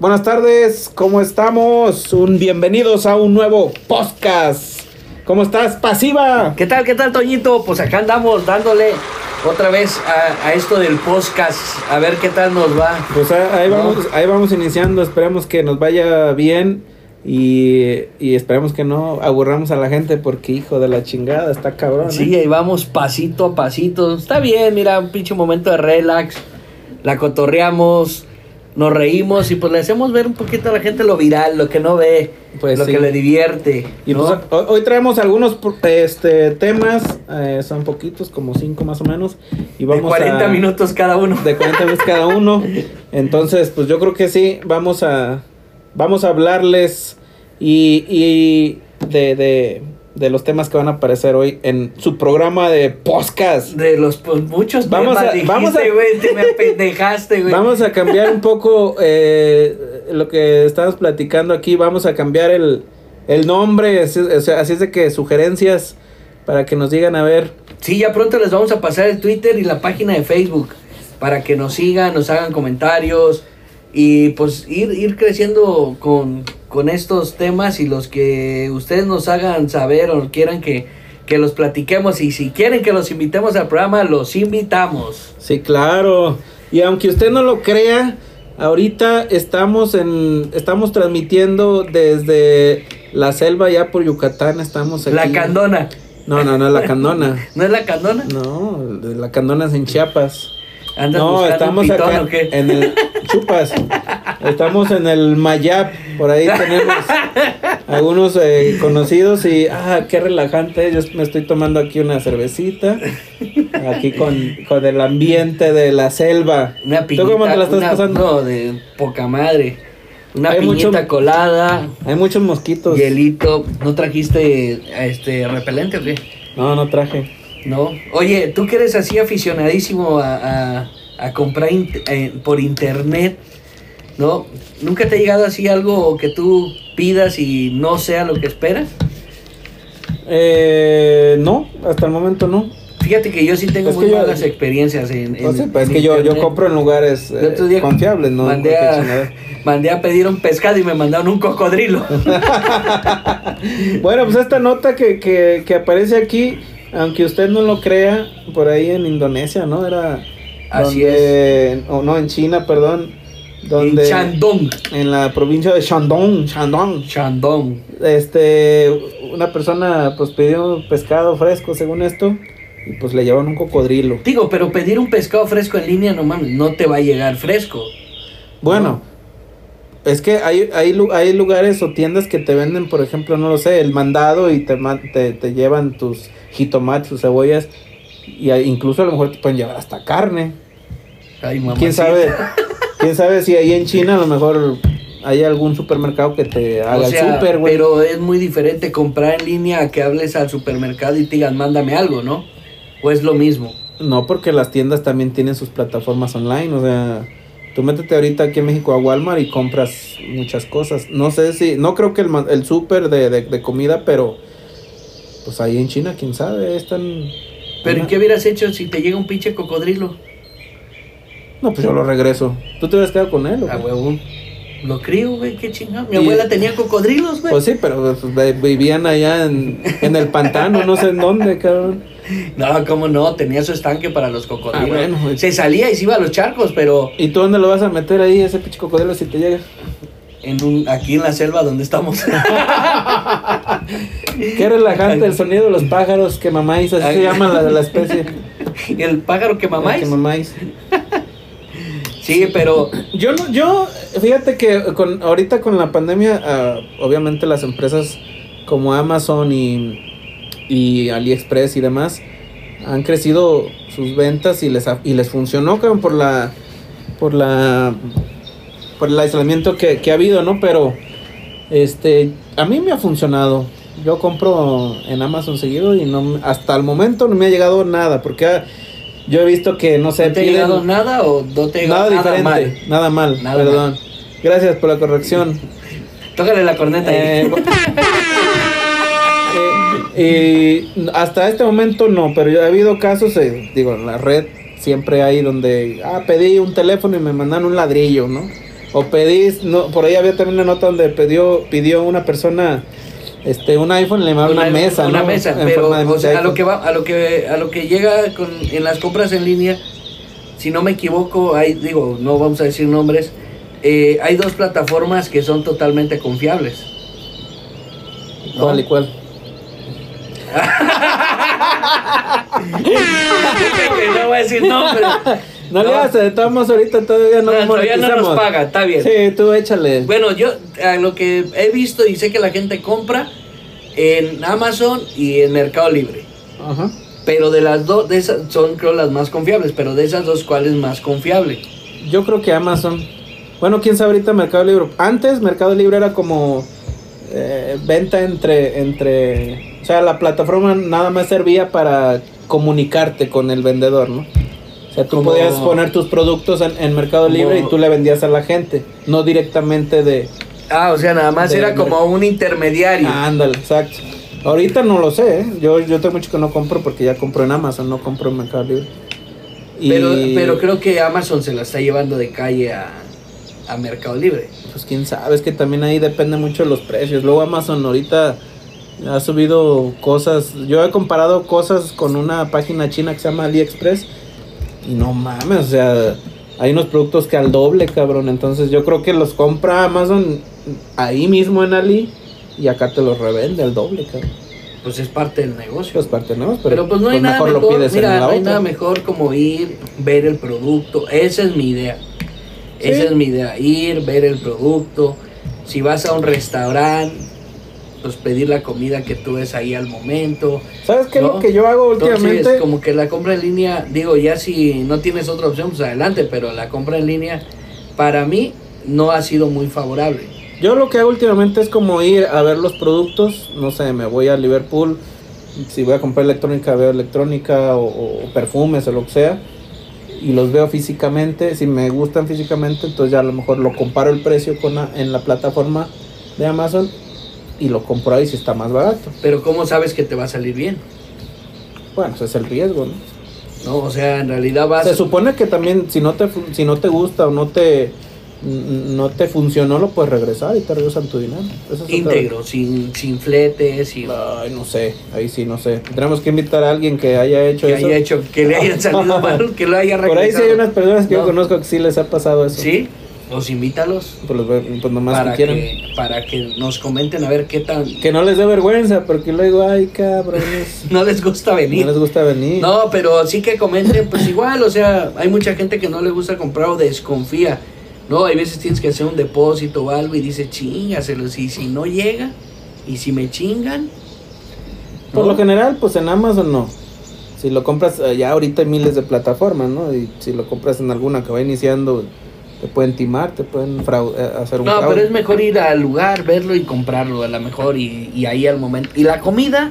Buenas tardes, ¿cómo estamos? Un bienvenidos a un nuevo podcast. ¿Cómo estás, pasiva? ¿Qué tal, qué tal, Toñito? Pues acá andamos dándole otra vez a, a esto del podcast, a ver qué tal nos va. Pues ah, ahí No. vamos, ahí vamos iniciando. Esperemos que nos vaya bien y, y esperemos que no aburramos a la gente porque hijo de la chingada está cabrón. ¿eh? Sí, ahí vamos pasito a pasito. Está bien, mira, un pinche momento de relax. La cotorreamos, nos reímos y pues le hacemos ver un poquito a la gente lo viral, lo que no ve, Pues lo sí. que le divierte. Y ¿no? pues, hoy, hoy traemos algunos este, temas, eh, son poquitos, como cinco más o menos. Y de vamos 40 a, minutos cada uno. de 40 minutos cada uno. Entonces, pues yo creo que sí, vamos a vamos a hablarles y, y de, de, de los temas que van a aparecer hoy en su programa de podcast. De los pues, muchos Vamos temas a- dijiste, vamos a- güey, te me apendejaste, güey. Vamos a cambiar un poco eh, lo que estamos platicando aquí. Vamos a cambiar el, el nombre. Así, así es de que sugerencias para que nos digan a ver. Sí, ya pronto les vamos a pasar el Twitter y la página de Facebook para que nos sigan, nos hagan comentarios y pues ir, ir creciendo con, con estos temas y los que ustedes nos hagan saber o quieran que, que los platiquemos y si quieren que los invitemos al programa, los invitamos. Sí, claro. Y aunque usted no lo crea, ahorita estamos en estamos transmitiendo desde la selva ya por Yucatán. Estamos aquí. La candona. No, no, no, la candona. ¿No es la candona? No, la candona es en Chiapas. ¿Andas No, estamos un pitón acá o qué? en el Chupas. Estamos en el Mayap, por ahí tenemos algunos eh, conocidos y ah, qué relajante. Yo me estoy tomando aquí una cervecita, aquí con, con el ambiente de la selva. Una ¿Tú piñita, cómo te la estás una- pasando? No, de poca madre. Una Hay piñita mucho- colada, Hay muchos mosquitos. hielito. ¿No trajiste este repelente o qué? No, no traje. No. Oye, tú que eres así aficionadísimo a, a- a comprar eh, por internet, ¿no? ¿Nunca te ha llegado así algo que tú pidas y no sea lo que esperas? Eh, no, hasta el momento no. Fíjate que yo sí tengo Es muy que yo- malas experiencias en, en- No sé, pues es en que yo, yo compro en lugares eh, confiables, ¿no? Mandé a, mandé a pedir un pescado y me mandaron un cocodrilo. Bueno, pues esta nota que, que, que aparece aquí, aunque usted no lo crea, por ahí en Indonesia, ¿no? Era Así donde, o no, en China, perdón, donde En Shandong. en la provincia de Shandong, Shandong, Shandong. este, una persona pues pidió pescado fresco, según esto, y pues le llevaron un cocodrilo. Digo, pero pedir un pescado fresco en línea, no mames, no te va a llegar fresco. Bueno, es que hay, hay, hay lugares o tiendas que te venden, por ejemplo, no lo sé, el mandado y te, te, te llevan tus jitomates, tus cebollas, y incluso a lo mejor te pueden llevar hasta carne. Ay, mamá. ¿Quién sabe? ¿Quién sabe si ahí en China a lo mejor hay algún supermercado que te haga O sea, el super, güey? pero es muy diferente comprar en línea a que hables al supermercado y te digan, mándame algo, ¿no? O es lo mismo. No, porque las tiendas también tienen sus plataformas online, o sea, tú métete ahorita aquí en México a Walmart y compras muchas cosas. No sé si, no creo que el, el súper de, de, de comida, pero pues ahí en China, quién sabe, están... Pero ¿y Una- qué hubieras hecho si te llega un pinche cocodrilo? No, pues yo lo regreso. ¿Tú te hubieras quedado con él? o A qué? huevo. Lo crío, güey, qué chingado. Mi Y- abuela tenía cocodrilos, güey. Pues sí, pero pues, vivían allá en, en el pantano, no sé en dónde, cabrón. No, cómo no, tenía su estanque para los cocodrilos. Ah, bueno. Se salía y se iba a los charcos, pero ¿Y tú dónde lo vas a meter ahí, ese pinche cocodrilo, si te llega? En un, aquí en la selva donde estamos. Qué relajante el sonido de los pájaros que mamáis, así se llama la, la especie. el pájaro que mamáis. Que mamáis. Sí, pero Yo no, yo, fíjate que con ahorita con la pandemia, ah, obviamente las empresas como Amazon y, y AliExpress y demás han crecido sus ventas y les ha- y les funcionó cabrón, por la por la por el aislamiento que, que ha habido, ¿no? Pero este a mí me ha funcionado. Yo compro en Amazon seguido y no hasta el momento no me ha llegado nada porque yo he visto que no sé ¿no te ha llegado nada o no te ha nada nada, diferente, mal? nada mal, Nada perdón. Gracias por la corrección. Tócale la corneta Eh, eh, y hasta este momento no, pero ya ha habido casos, eh, digo, en la red siempre hay donde, ah, pedí un teléfono y me mandan un ladrillo, ¿no? O pedís, no, por ahí había también una nota donde pidió, pidió una persona este un iPhone le mandaron una, mesa, una ¿no? mesa, En pero o sea, a lo que va, a lo que a lo que llega con, en las compras en línea, si no me equivoco, hay digo, no vamos a decir nombres, eh, hay dos plataformas que son totalmente confiables. ¿no? ¿Cuál y cuál? no voy a decir nombres. No, le hagas, de todos modos ahorita todavía no, No, todavía no nos paga, está bien. Sí, tú échale. Bueno, yo a lo que he visto y sé que la gente compra en Amazon y en Mercado Libre. Ajá. Pero de las dos, de esas son creo las más confiables, pero de esas dos, ¿cuál es más confiable? Yo creo que Amazon. Bueno, quién sabe ahorita Mercado Libre. Antes Mercado Libre era como eh, venta entre, entre. O sea, la plataforma nada más servía para comunicarte con el vendedor, ¿no? Sea, tú Como- podías poner tus productos en, en Mercado Como- Libre y tú le vendías a la gente, no directamente de. Ah, o sea, nada más era como un intermediario. Ándale, exacto. Ahorita no lo sé, ¿eh? Yo, yo tengo mucho que no compro porque ya compro en Amazon, no compro en Mercado Libre. Y, Pero, pero creo que Amazon se la está llevando de calle a, a Mercado Libre. Pues quién sabe, es que también ahí depende mucho de los precios. Luego Amazon ahorita ha subido cosas. Yo he comparado cosas con una página china que se llama AliExpress. Y no mames, o sea, hay unos productos que al doble, cabrón. Entonces yo creo que los compra Amazon ahí mismo en Ali y acá te los revende al doble, cabrón. Pues es parte del negocio. Pues parte no, pero, Pero pues no hay nada mejor mejor, lo pides mira, en la no hay otra. nada mejor como ir, ver el producto. Esa es mi idea. Esa es mi idea. Ir, ver el producto. Si vas a un restaurante, pues pedir la comida que tú ves ahí al momento. ¿Sabes qué es lo que yo hago últimamente? Entonces, como que la compra en línea, digo, ya si no tienes otra opción, pues adelante, pero la compra en línea, para mí, no ha sido muy favorable. Yo lo que hago últimamente es como ir a ver los productos, no sé, me voy a Liverpool, si voy a comprar electrónica, veo electrónica o, o perfumes o lo que sea, y los veo físicamente, si me gustan físicamente, entonces ya a lo mejor lo comparo el precio con la- en la plataforma de Amazon y lo compro ahí si está más barato. Pero ¿cómo sabes que te va a salir bien? Bueno, ese es el riesgo, ¿no? ¿No? O sea, en realidad vas... Se supone que también si no te si no te gusta o no te no te funcionó lo puedes regresar y te regresan tu dinero. Eso es otra- íntegro, sin, sin fletes, sin... Ay, no sé, ahí sí, no sé. Tendremos que invitar a alguien que haya hecho que eso. haya hecho, que le haya salido mal, que lo haya regresado. Por ahí sí hay unas personas que No. yo conozco que sí les ha pasado eso. Sí, los invítalos Pues, pues nomás para que para que nos comenten a ver qué tan... Que no les dé vergüenza, porque luego, ay, cabrones. No les gusta venir. no les gusta venir. No, pero sí que comenten, pues igual, o sea, hay mucha gente que no le gusta comprar o desconfía. No, hay veces tienes que hacer un depósito o algo y dice, chingaselos, y si no llega, y si me chingan. Por ¿no? lo general, pues en Amazon no. Si lo compras, eh, ya ahorita hay miles de plataformas, ¿no? Y si lo compras en alguna que va iniciando, te pueden timar, te pueden eh, hacer un No, fraude. pero es mejor ir al lugar, verlo y comprarlo a lo mejor y, y ahí al momento. Y la comida,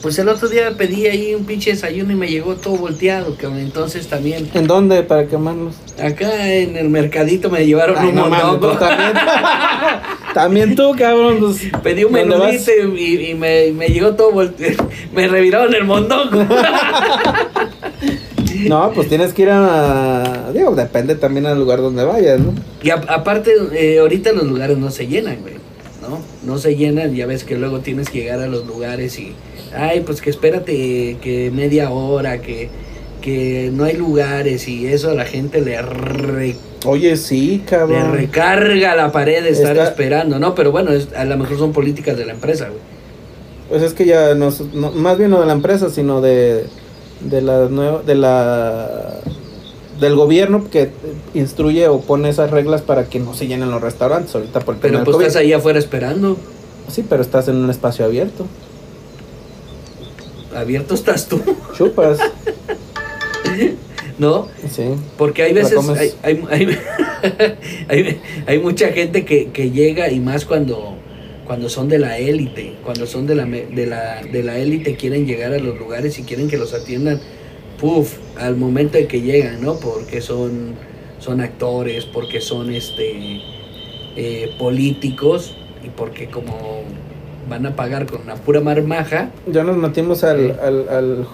pues el otro día pedí ahí un pinche desayuno y me llegó todo volteado, cabrón. Entonces también, ¿En dónde? Para quemarnos. acá en el mercadito me llevaron Ay, un no mondongo. tú también. también tú, cabrón. Pues, Pedí un menudito y, y me, me llegó todo volteado. me reviraron el mondongo. No, pues tienes que ir a. Digo, depende también del lugar donde vayas, ¿no? y a- aparte, eh, ahorita los lugares no se llenan, güey. ¿No? No se llenan, ya ves que luego tienes que llegar a los lugares y. Ay, pues que espérate que media hora, que, que no hay lugares y eso a la gente le, re- Oye, sí, le cabrón. recarga la pared de estar Está- esperando, ¿no? Pero bueno, es- a lo mejor son políticas de la empresa, güey. Pues es que ya no, no- más bien no de la empresa, sino de de la nueva, de la del gobierno que instruye o pone esas reglas para que no se llenen los restaurantes ahorita por el Pero pues COVID. estás ahí afuera esperando. Sí, pero estás en un espacio abierto. Abierto estás tú, Chupas. ¿no? sí. Porque hay veces, hay, hay, hay, hay- hay mucha gente que, que llega y más cuando, cuando son de la élite, cuando son de la, de la de la élite quieren llegar a los lugares y quieren que los atiendan, puf, al momento de que llegan, ¿no? Porque son, son actores, porque son este eh, políticos y porque como van a pagar con una pura marmaja, Ya nos metimos al, al, al,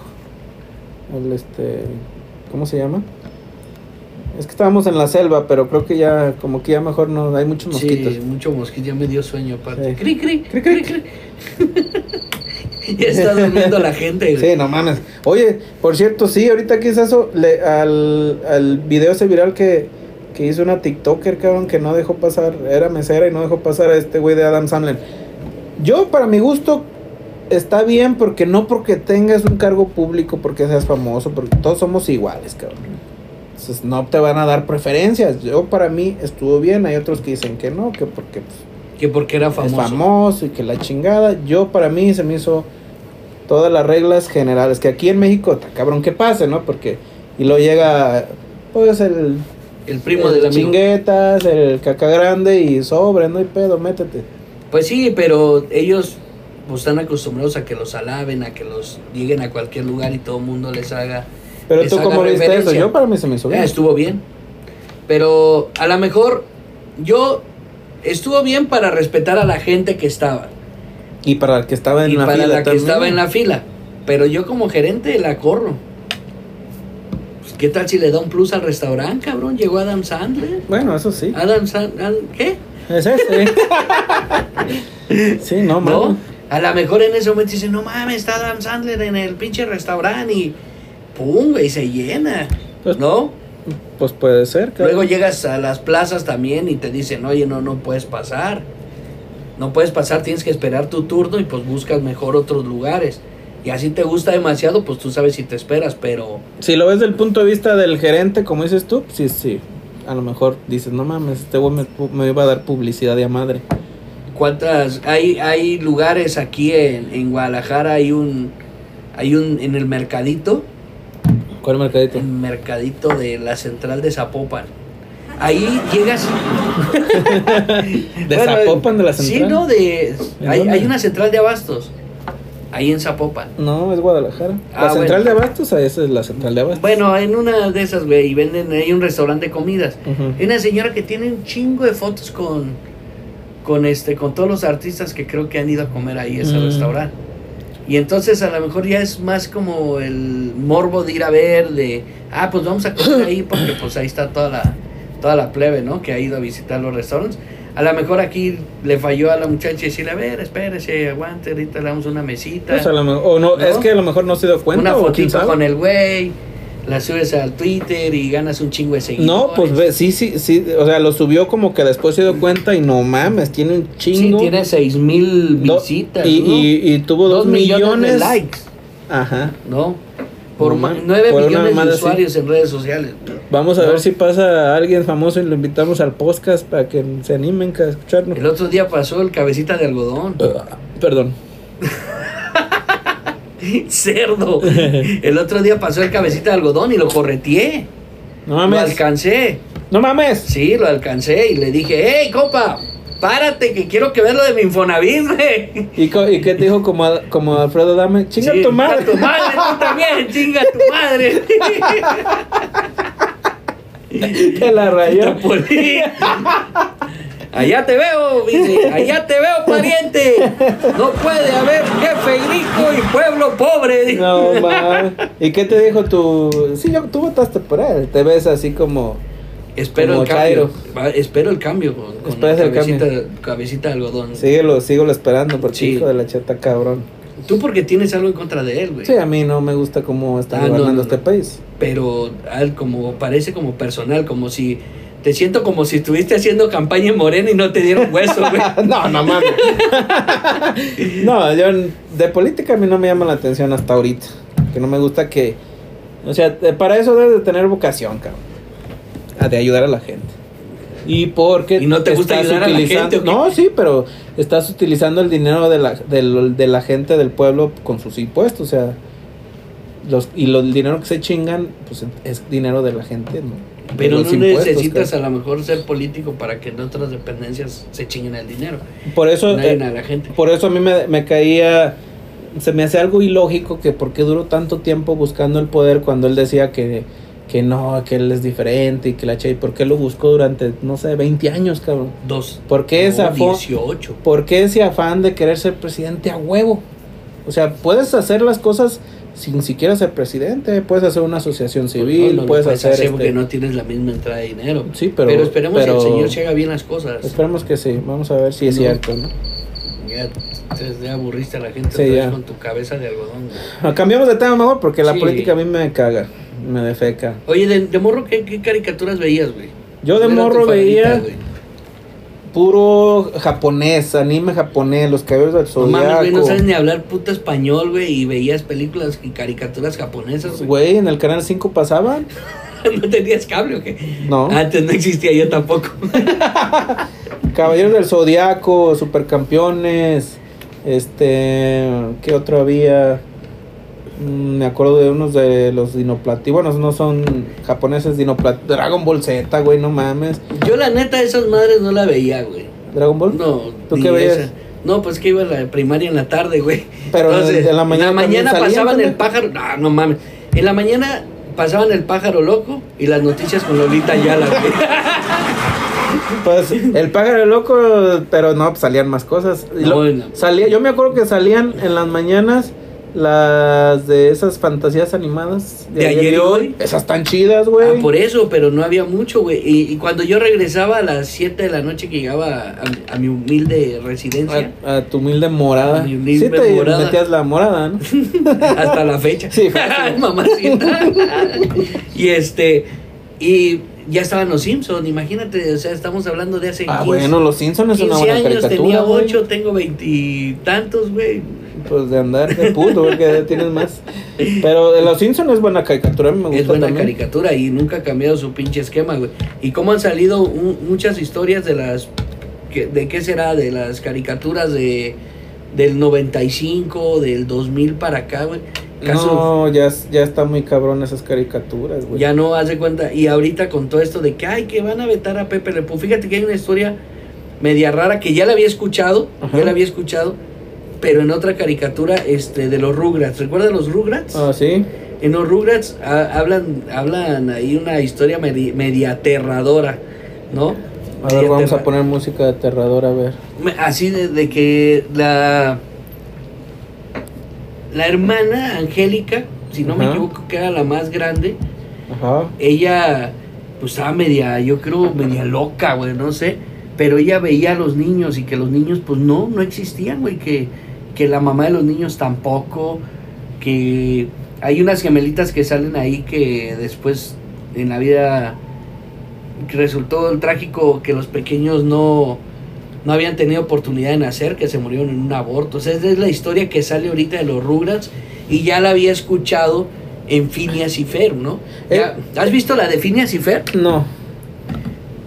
al, este, ¿cómo se llama? Es que estábamos en la selva, pero creo que ya, como que ya mejor no, hay muchos mosquitos. Sí, mucho mosquito, ya me dio sueño aparte. Sí. Cri, cri, Cri, cri, cri. ya está durmiendo la gente. güey. Sí, no mames. Oye, por cierto, sí, ahorita que es eso, le, al, al video ese viral que, que hizo una TikToker, cabrón, que no dejó pasar, era mesera y no dejó pasar a este güey de Adam Sandler. Yo, para mi gusto, está bien porque no porque tengas un cargo público, porque seas famoso, porque todos somos iguales, cabrón. Entonces, no te van a dar preferencias. Yo, para mí, estuvo bien. Hay otros que dicen que no, que porque pues, Que porque era es famoso. famoso y que la chingada. Yo, para mí, se me hizo todas las reglas generales. Que aquí en México, está cabrón que pase, ¿no? Porque. Y luego llega, pues, el. El primo el del amigo. Chinguetas, el caca grande y sobre, no hay pedo, métete. Pues sí, pero ellos pues, están acostumbrados a que los alaben, a que los lleguen a cualquier lugar y todo el mundo les haga. Pero tú, ¿cómo viste eso? Yo, para mí, se me hizo bien. Eh, estuvo bien. Pero a lo mejor yo estuvo bien para respetar a la gente que estaba. Y para el que estaba en y la para fila la que estaba en la fila. Pero yo como gerente la corro. Pues, ¿Qué tal si le da un plus al restaurante, cabrón? Llegó Adam Sandler. Bueno, eso sí. Adam Sandler, ¿qué? Es ese. sí, no, ¿No? A lo mejor en ese momento dice, no mames, está Adam Sandler en el pinche restaurante y pum, güey, se llena. Pues- ¿No? Pues puede ser, cabrón. Luego llegas a las plazas también y te dicen, oye, no, no puedes pasar. No puedes pasar, tienes que esperar tu turno y pues buscas mejor otros lugares. Y así te gusta demasiado, pues tú sabes si te esperas, pero Si lo ves del punto de vista del gerente, como dices tú, sí, sí. A lo mejor dices, no mames, este güey me, me iba a dar publicidad de a madre. ¿cuántas? Hay, hay lugares aquí en, en Guadalajara, hay un, hay un, en el mercadito, ¿Cuál mercadito? el mercadito de la central de Zapopan. Ahí llegas. ¿De Bueno, Zapopan de la Sí, central? no, de. ¿En Hay, hay una central de abastos. Ahí en Zapopan. No, es Guadalajara. Ah, la central bueno. de abastos, esa es la central de abastos. Bueno, en una de esas, güey, y venden, hay un restaurante de comidas. Hay una señora que tiene un chingo de fotos con, con este, con todos los artistas que creo que han ido a comer ahí a ese Mm. restaurante. Y entonces a lo mejor ya es más como el morbo de ir a ver, de, ah, pues vamos a comer ahí porque pues ahí está toda la, toda la plebe, ¿no? Que ha ido a visitar los restaurantes. A lo mejor aquí le falló a la muchacha decirle, a ver, espérese, aguante, ahorita le damos una mesita. Pues a lo mejor- o no, ¿No? es que a lo mejor no se dio cuenta. una fotito con el güey, la subes al Twitter y ganas un chingo de seguidores. No, pues ve, sí, sí, sí, o sea, lo subió como que después se dio cuenta y no mames, tiene un Sí, chingo. tiene seis mil Do- visitas. y, ¿no? y, y tuvo dos, millones, de likes, Ajá. ¿no? Por No ma- mames, nueve por una millones de así. usuarios en redes sociales. Vamos a No. ver si pasa alguien famoso y lo invitamos al podcast para que se animen a escucharnos. El otro día pasó el cabecita de algodón. Ah, Perdón. Cerdo. El otro día pasó el cabecita de algodón y lo correteé. No Lo mames. alcancé. No mames. Sí, lo alcancé y le dije, hey, compa, párate que quiero que veas lo de mi Infonavit, güey. ¿Y, y qué te dijo como, a- como Alfredo Dame? Chinga Sí, tu madre. tu madre, tú también, chinga tu madre. Te la rayó. Allá te veo, dice, allá te veo, pariente. No puede haber jefe rico y pueblo pobre. dice. No mames. ¿Y qué te dijo tu.? Sí, yo, tú votaste por él. Te ves así como. Espero Como el cambio. Va, Espero el cambio con, con Esperas el cabecita, cabecita de algodón. Síguelo, síguelo esperando porque Sí. hijo de la cheta cabrón. Tú porque tienes algo en contra de él, güey. Sí, a mí no me gusta cómo está Ah, gobernando no, este país. Pero a él como parece como personal, como si te siento como si estuviste haciendo campaña en Morena y no te dieron hueso, güey. no, no mames. no, yo de política a mí no me llama la atención hasta ahorita. Que no me gusta que. O sea, de- para eso debes de tener vocación, cabrón. A de ayudar a la gente. Y porque ¿Y no te gusta ayudar a la gente? No, sí, pero estás utilizando el dinero de la, del- de la gente del pueblo con sus impuestos, o sea, los y lo, el dinero que se chingan, pues es dinero de la gente, ¿no? Pero no necesitas a lo mejor ser político para que en otras dependencias se chinguen el dinero. Por eso, eh, a la gente. por eso a mí me, me caía, se me hace algo ilógico que por qué duró tanto tiempo buscando el poder cuando él decía que, que no, que él es diferente y que la Che, ¿por qué lo buscó durante, no sé, 20 años, cabrón? Dos. ¿Por qué ese afán? 18. ¿Por qué ese afán de querer ser presidente a huevo? O sea, puedes hacer las cosas sin siquiera ser presidente. Puedes hacer una asociación Pues civil, no, no puedes, hacer. hacer porque este- no tienes la misma entrada de dinero. Sí, pero. Pero, esperemos pero- que el Señor se haga bien las cosas. Esperemos que sí. Vamos a ver si es No. cierto, ¿no? Ya, ya aburriste a la gente Sí, ya. con tu cabeza de algodón. güey. Ah, Cambiamos de tema mejor porque la política a mí me caga. Me defeca. Oye, de, de morro, ¿qué, qué caricaturas veías, güey? Yo de ¿Cuál era tu morro favorita, veía güey? Puro japonés, anime japonés, los cabellos del No mames, güey, no zodiaco. sabes ni hablar puto español, güey, y veías películas y caricaturas japonesas, güey. Güey, en el canal 5 pasaban. ¿No tenías cable o qué? No. Antes no existía, yo tampoco. Caballeros del Zodiaco, Supercampeones, este, ¿qué otro había? Mm, Me acuerdo de unos de los Dinoplati, bueno, no son japoneses, Dinoplati, Dragon Ball Z, güey, no mames. Yo la neta esas madres no la veía, güey. Dragon Ball. No, ¿Tú qué veías? esa. No, pues que iba a la primaria en la tarde, güey. Pero en- en la mañana también salían pasaban también. el pájaro. No, no mames. En la mañana pasaban el pájaro loco y las noticias con Lolita Ayala, güey. Pues el pájaro loco, pero no, pues, salían más cosas. Y No, lo- no. salía, yo me acuerdo que salían en las mañanas las de esas fantasías animadas ¿De ayer y hoy? Esas tan chidas, güey. Ah, por eso, pero no había mucho, güey. Y, y cuando yo regresaba a las 7 de la noche que llegaba a, a mi humilde residencia, A, a tu humilde morada. A mi humilde sí te morada. metías la morada, ¿no? hasta la fecha. Sí. Mamacita. y este, y ya estaban los Simpsons, imagínate, o sea, estamos hablando de hace ah, 15, bueno, Los Simpsons es una 15 buena años, caricatura. tenía güey. 8, tengo veintitantos, güey. Pues de andar de puto, güey, que ya tienes más. Pero de Los Simpsons es buena caricatura, me gusta Es buena también. caricatura y nunca ha cambiado su pinche esquema, güey. Y cómo han salido un- muchas historias de las. que- ¿De qué será? De las caricaturas de del 95, del 2000 para acá, güey. No, ya, ya está muy cabrón esas caricaturas, güey. Ya no hace cuenta. Y ahorita con todo esto de que, ay, que van a vetar a Pepe Le. Fíjate que hay una historia media rara que ya la había escuchado, Ajá. ya la había escuchado, pero en otra caricatura este, de los Rugrats. ¿Recuerdan los Rugrats? Ah, sí. En los Rugrats ah, hablan, hablan ahí una historia medi- media aterradora, ¿no? A ver, Media vamos a poner música aterradora, a ver. Así de, de que la... La hermana Angélica, si no me equivoco, que era la más grande, Ajá. ella pues estaba media, yo creo, media loca, güey, no sé. Pero ella veía a los niños y que los niños pues no, no existían, güey, que, que la mamá de los niños tampoco, que hay unas gemelitas que salen ahí que después en la vida resultó el trágico que los pequeños no, no habían tenido oportunidad de nacer, que se murieron en un aborto. O sea, esa es la historia que sale ahorita de los Rugrats y ya la había escuchado en Phineas y Ferb, ¿no? Ya- ¿Has visto la de Phineas y Ferb? No.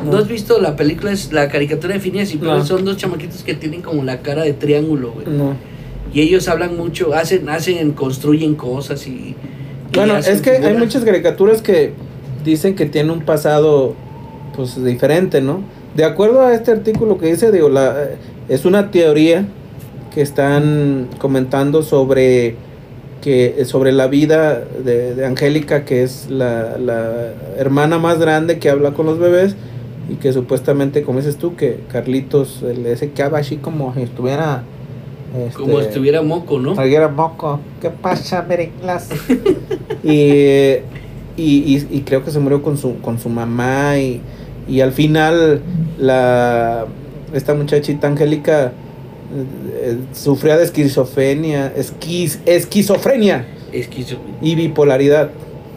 ¿No has visto la película, es la caricatura de Phineas y Ferb? No. Son dos chamaquitos que tienen como la cara de triángulo, güey. No. Y ellos hablan mucho, hacen, hacen, construyen cosas y... y Bueno, es que hay muchas caricaturas que dicen que tiene un pasado pues diferente, ¿no? De acuerdo a este artículo que dice, digo, la, es una teoría que están comentando sobre que sobre la vida de, de Angélica, que es la, la hermana más grande que habla con los bebés y que supuestamente, como dices tú, que Carlitos, el- ese que habla así como si estuviera... Como este, estuviera moco, ¿no? Alguien moco. ¿Qué pasa, Merenglas? y, y, y, y creo que se murió con su, con su mamá y, y al final la esta muchachita Angélica eh, eh, sufría de esquizofrenia, esquiz, esquizofrenia Esquizo. y bipolaridad.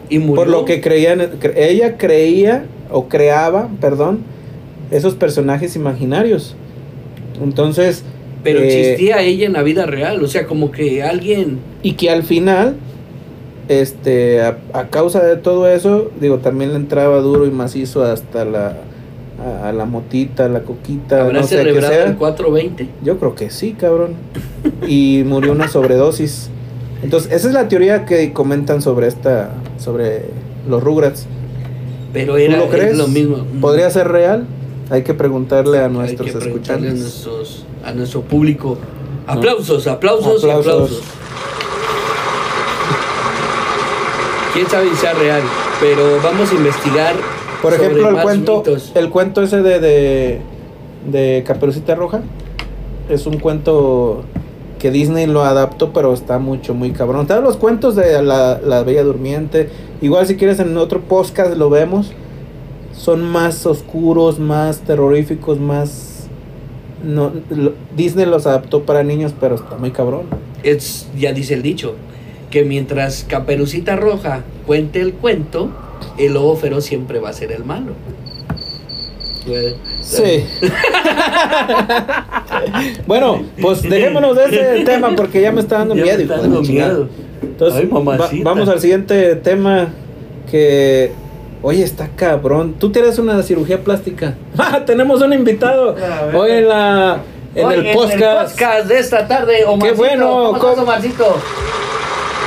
Y murió. Por lo que creían, cre- ella creía o creaba, perdón, esos personajes imaginarios. Entonces, Pero eh, existía ella en la vida real, o sea, como que alguien... y que al final este a, a causa de todo eso digo también le entraba duro y macizo hasta la a, a la motita a la coquita ¿Habrá no sé qué celebrado sea el 420? yo creo que sí cabrón y murió una sobredosis entonces esa es la teoría que comentan sobre esta sobre los Rugrats Pero ¿Tú era lo crees? es lo mismo. podría ser real hay que preguntarle a Hay nuestros preguntarle a, escuchantes nuestros, a nuestro público. Aplausos, aplausos, y Aplausos. aplausos. Quién sabe si sea real, pero vamos a investigar. Por sobre ejemplo, el cuento, mitos. el cuento ese de, de, de Caperucita Roja es un cuento que Disney lo adaptó, pero está mucho, muy cabrón. Todos los cuentos de la, la Bella Durmiente, igual si quieres en otro podcast lo vemos, son más oscuros, más terroríficos, más... No, lo- Disney los adaptó para niños, pero está muy cabrón. Es, ya dice el dicho, que mientras Caperucita Roja cuente el cuento, el lobo feroz siempre va a ser el malo. Pues, Sí. bueno, pues dejémonos de ese tema porque ya me está dando Ya me miedo. está dando miedo. Entonces, Ay, va- vamos al siguiente tema que... Oye, está cabrón. Tú tienes una cirugía plástica. ¡Ah, tenemos un invitado! Hoy en la... En Hoy el podcast. podcast de esta tarde, Omarcito. bueno, ¿Cómo estás, ¿cómo- Omarcito?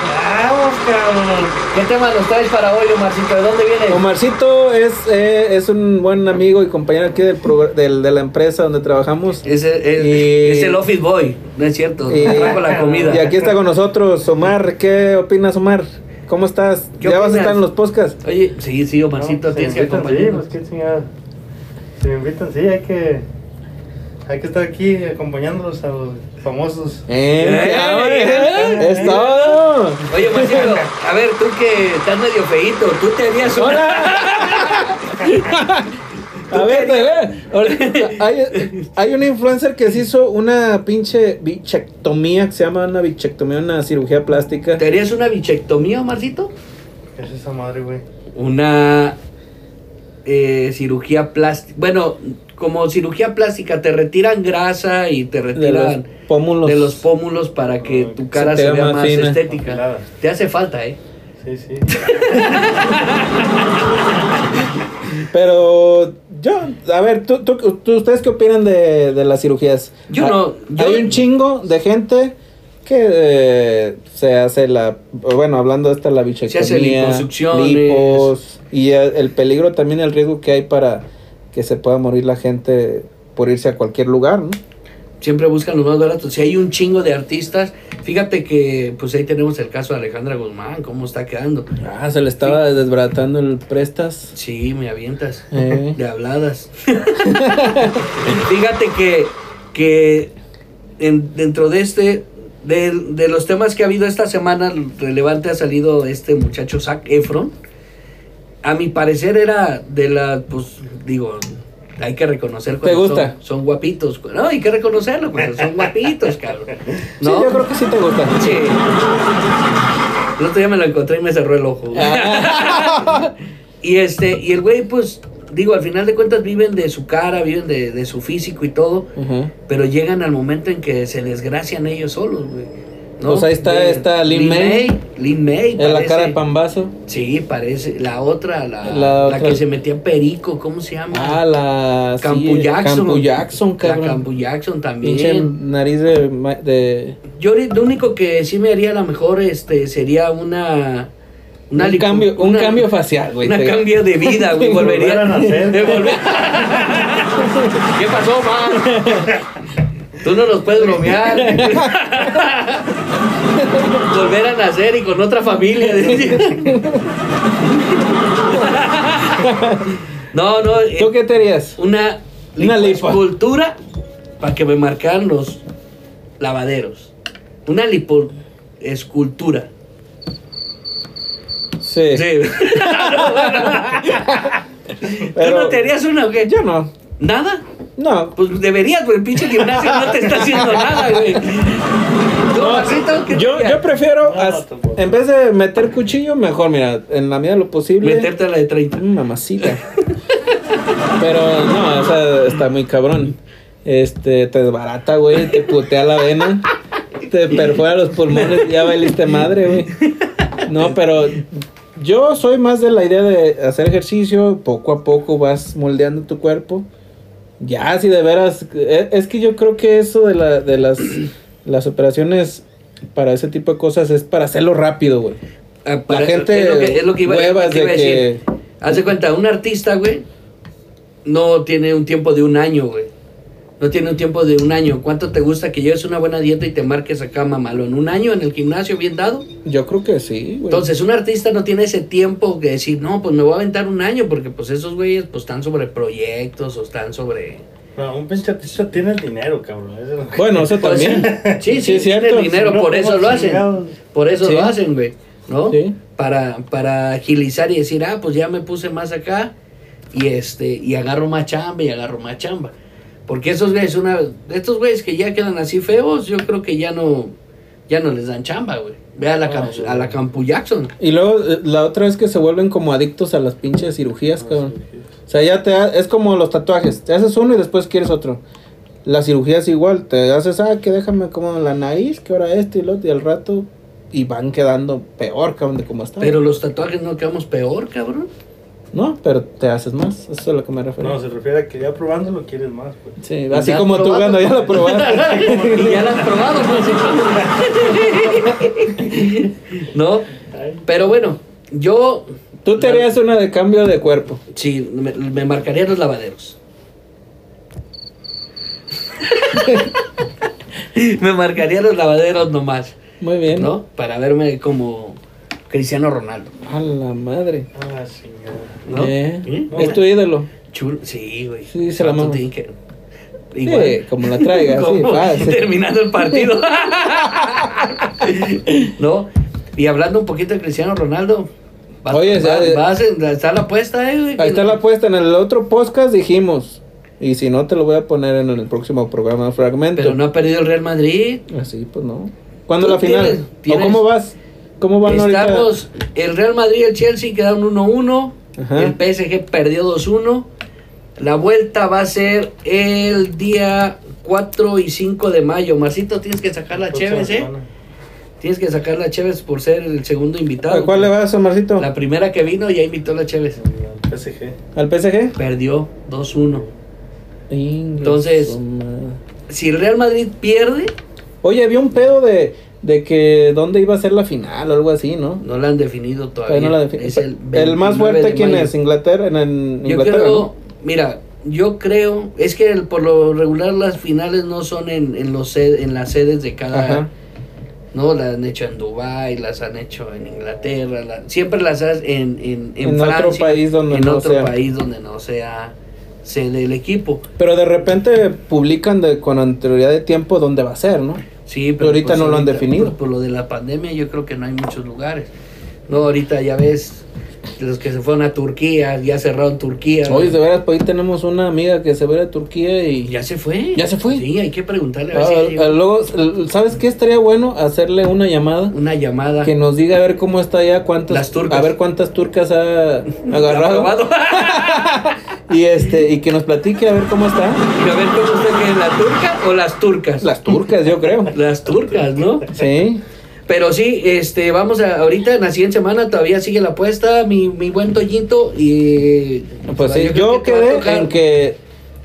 Vamos, cabrón. ¿Qué tema nos traes para hoy, Omarcito? ¿De dónde vienes? Omarcito es, eh, es un buen amigo y compañero aquí del, progr- del- de la empresa donde trabajamos. Es el, es- Y- es el office boy, no es cierto. Y- la comida. Y aquí está con nosotros Omar. ¿Qué opinas, Omar? ¿Cómo estás? ¿Qué ¿Ya vas a estar en los podcasts? Oye, sí, sí, Omarcito, No, tienes si que me invitan, Sí, acompañarnos. pues qué chingada. Si me invitan, sí, hay que, hay que estar aquí acompañándolos a los famosos. ¡Eh! ¡Eh! ¡Eh! ¡Es todo! Oye, Omarcito, a ver, tú que estás medio feíto, tú te harías una... A ver, de ver. ahorita Hay, hay una influencer que se hizo una pinche bichectomía, que se llama una bichectomía, una cirugía plástica. ¿Te harías una bichectomía, Omarcito? ¿Qué es esa madre, güey? Una eh, cirugía plástica. Bueno, como cirugía plástica, te retiran grasa y te De los retiran pómulos. de los pómulos para que tu cara se vea más fina. estética. Te hace falta, ¿eh? Sí, sí. Pero yo, a ver, ¿tú, tú, tú- ¿ustedes qué opinan de, de las cirugías? Yo Ah, no, yo- Hay un chingo de gente que eh, se hace la, bueno, hablando de esta, la bichectomía, hace liposucciones. lipos, y el, el peligro también, el riesgo que hay para que se pueda morir la gente por irse a cualquier lugar, ¿no? Siempre buscan los más baratos. Si hay un chingo de artistas, fíjate que pues ahí tenemos el caso de Alejandra Guzmán, cómo está quedando. Ah, se le estaba desbaratando el prestas. Sí, me avientas. Eh. De habladas. Fíjate que, que en- dentro de este, de, de los temas que ha habido esta semana, relevante ha salido este muchacho Zac Efron. A mi parecer era de la, pues digo, hay que reconocer ¿Te gusta? Son, son guapitos. No, hay que reconocerlo, cuando son guapitos, cabrón. ¿No? Sí, yo creo que sí te gusta. Sí. El otro día me lo encontré y me cerró el ojo. Ah. Y este, y el güey, pues, digo, al final de cuentas viven de su cara, viven de, de su físico y todo, pero llegan al momento en que se desgracian ellos solos, güey. Pues ahí está esta Lin May. Lin May. En la cara de pambazo. Sí, parece. La otra, la, La la, otra. que se metía perico, ¿cómo se llama? Ah, la. sí, Campu Jackson. Campu Jackson, La cabrón. Campu Jackson Pinche también. nariz de, de Yo ahorita lo único que sí me haría a lo mejor este sería una una un cambio, un una- cambio facial, güey. Una Te- cambio de vida, güey. Volvería Volver a nacer. de ¿Qué pasó, man? Tú no nos puedes bromear. Volver a nacer y con otra familia. no, no. eh, ¿Tú qué te harías? Una, Una lipo. escultura para que me marcaran los lavaderos. Una lipo escultura. Sí. Sí. Pero- ¿Tú no te harías una o qué? Yo no. ¿Nada? No. Pues deberías, güey. El pinche gimnasio no te está haciendo nada, güey. ¿Tú, Marcito, qué te Yo, yo prefiero, No, as- en vez de meter cuchillo, mejor, mira, en la medida de lo posible. Meterte a la de 30. Mm, Mamacita. Pero no, o sea, está muy cabrón. Este, te desbarata, güey, te putea la vena, te perfora los pulmones, ya valiste madre, güey. No, pero yo soy más de la idea de hacer ejercicio, poco a poco vas moldeando tu cuerpo. Ya, si de veras, e- es que yo creo que eso de, la, de las, las operaciones para ese tipo de cosas es para hacerlo rápido, güey. Ah, para- gente es lo que, es lo que iba, huevas que iba a de decir. Haz de cuenta, un artista, güey, no tiene un tiempo de un año, güey. No tiene un tiempo de un año. ¿Cuánto te gusta que lleves una buena dieta y te marques acá, mamalo? ¿En un año en el gimnasio bien dado? Yo creo que sí, güey. Entonces, un artista no tiene ese tiempo que decir, no, pues me voy a aventar un año, porque pues esos güeyes pues están sobre proyectos o están sobre No, un pinche artista tiene el dinero, cabrón. Eso es Bueno, eso Pues también. Sí, sí, Sí, tiene el dinero, no, por eso ¿cómo lo hacen. chingados? Por eso Sí. lo hacen, güey. ¿No? Sí. Para, para agilizar y decir, ah, pues ya me puse más acá y este y agarro más chamba y agarro más chamba. Porque esos güeyes, una, estos güeyes que ya quedan así feos, yo creo que ya no, ya no les dan chamba, güey. Ve a la, Ah, sí. a la Campu Jackson. Y luego eh, la otra es que se vuelven como adictos a las pinches cirugías, cabrón. O sea, ya te ha- es como los tatuajes, te haces uno y después quieres otro. La cirugía es igual, te haces, ah, que déjame como la nariz, que ahora este y lo otro, y al rato, y van quedando peor, cabrón, de cómo están. Pero los tatuajes no quedamos peor, cabrón. No, pero te haces más, eso es a lo que me refiero. No, se refiere a que ya probándolo quieres más, pues. Sí, ¿Ya así como tú cuando ya lo probaste. ya lo has probado, pues. ¿No? Pero bueno, yo Tú te harías una de cambio de cuerpo. sí, me, me marcaría los lavaderos. me marcaría los lavaderos nomás, Muy bien. ¿no? Para verme como Cristiano Ronaldo, A la madre. Ah, chingada. ¿no? Eh, ¿Sí? Es tu ídolo. Chulo, sí, güey. Sí, se la ¿Cuánto mama. tiene que- Sí, como la traiga, sí, fácil. terminando el partido. ¿No? Y hablando un poquito de Cristiano Ronaldo. vas- Oye, ya- está la apuesta, eh, güey. Ahí está la apuesta. En el otro podcast dijimos. Y si no, te lo voy a poner en el próximo programa fragmento. Pero no ha perdido el Real Madrid. Así, pues no. ¿Cuándo la final? tienes- tienes- ¿O cómo vas? ¿Cómo van ahorita? Estamos, el Real Madrid y el Chelsea quedaron 1-1. Ajá. El PSG perdió 2-1. La vuelta va a ser el día 4 y 5 de mayo. Marcito, tienes que sacar la Chévez, ¿eh? Tienes que sacar la Chévez por ser el segundo invitado. ¿A cuál le vas, Omarcito? La primera que vino ya invitó a la Chévez. El PSG. ¿Al PSG? Perdió 2-1. Entonces. Entonces- Si el Real Madrid pierde, Oye, había un pedo de, de que dónde iba a ser la final o algo así, ¿no? no la han definido todavía. Todavía no la defin- Es el, el, más 29 fuerte, ¿quién mayo. es? ¿Inglaterra? En, en Yo Inglaterra, creo, ¿no? mira, yo creo, es que el- por lo regular las finales no son en, en, los sed- en las sedes de cada... Ajá. No, las han hecho en Dubai, las han hecho en Inglaterra, la- siempre las hacen en, en, en, En otro Francia, país donde en no otro sea. país donde no sea sede el equipo. Pero de repente publican de, con anterioridad de tiempo dónde va a ser, ¿no? Sí, Pero ahorita no lo han definido. Por, por lo de la pandemia yo creo que no hay muchos lugares. No, ahorita ya ves los que se fueron a Turquía, ya cerraron Turquía. Oye, de veras, pues ahí tenemos una amiga que se va a Turquía y... ya se fue. ¿Ya se fue? Sí, hay que preguntarle a ver Ah, si ah, luego, ¿sabes qué estaría bueno? Hacerle una llamada una llamada. que nos diga a ver cómo está allá, cuántas Las turcas. a ver cuántas turcas ha agarrado y este y que nos platique a ver cómo está. Y a ver cómo está que la turca o las turcas. Las turcas, yo creo. Las turcas, ¿no? Sí. Pero sí, este, vamos a, ahorita en la siguiente semana todavía sigue la apuesta, mi, mi buen Toñito, y... Pues sí, yo que a quedé en que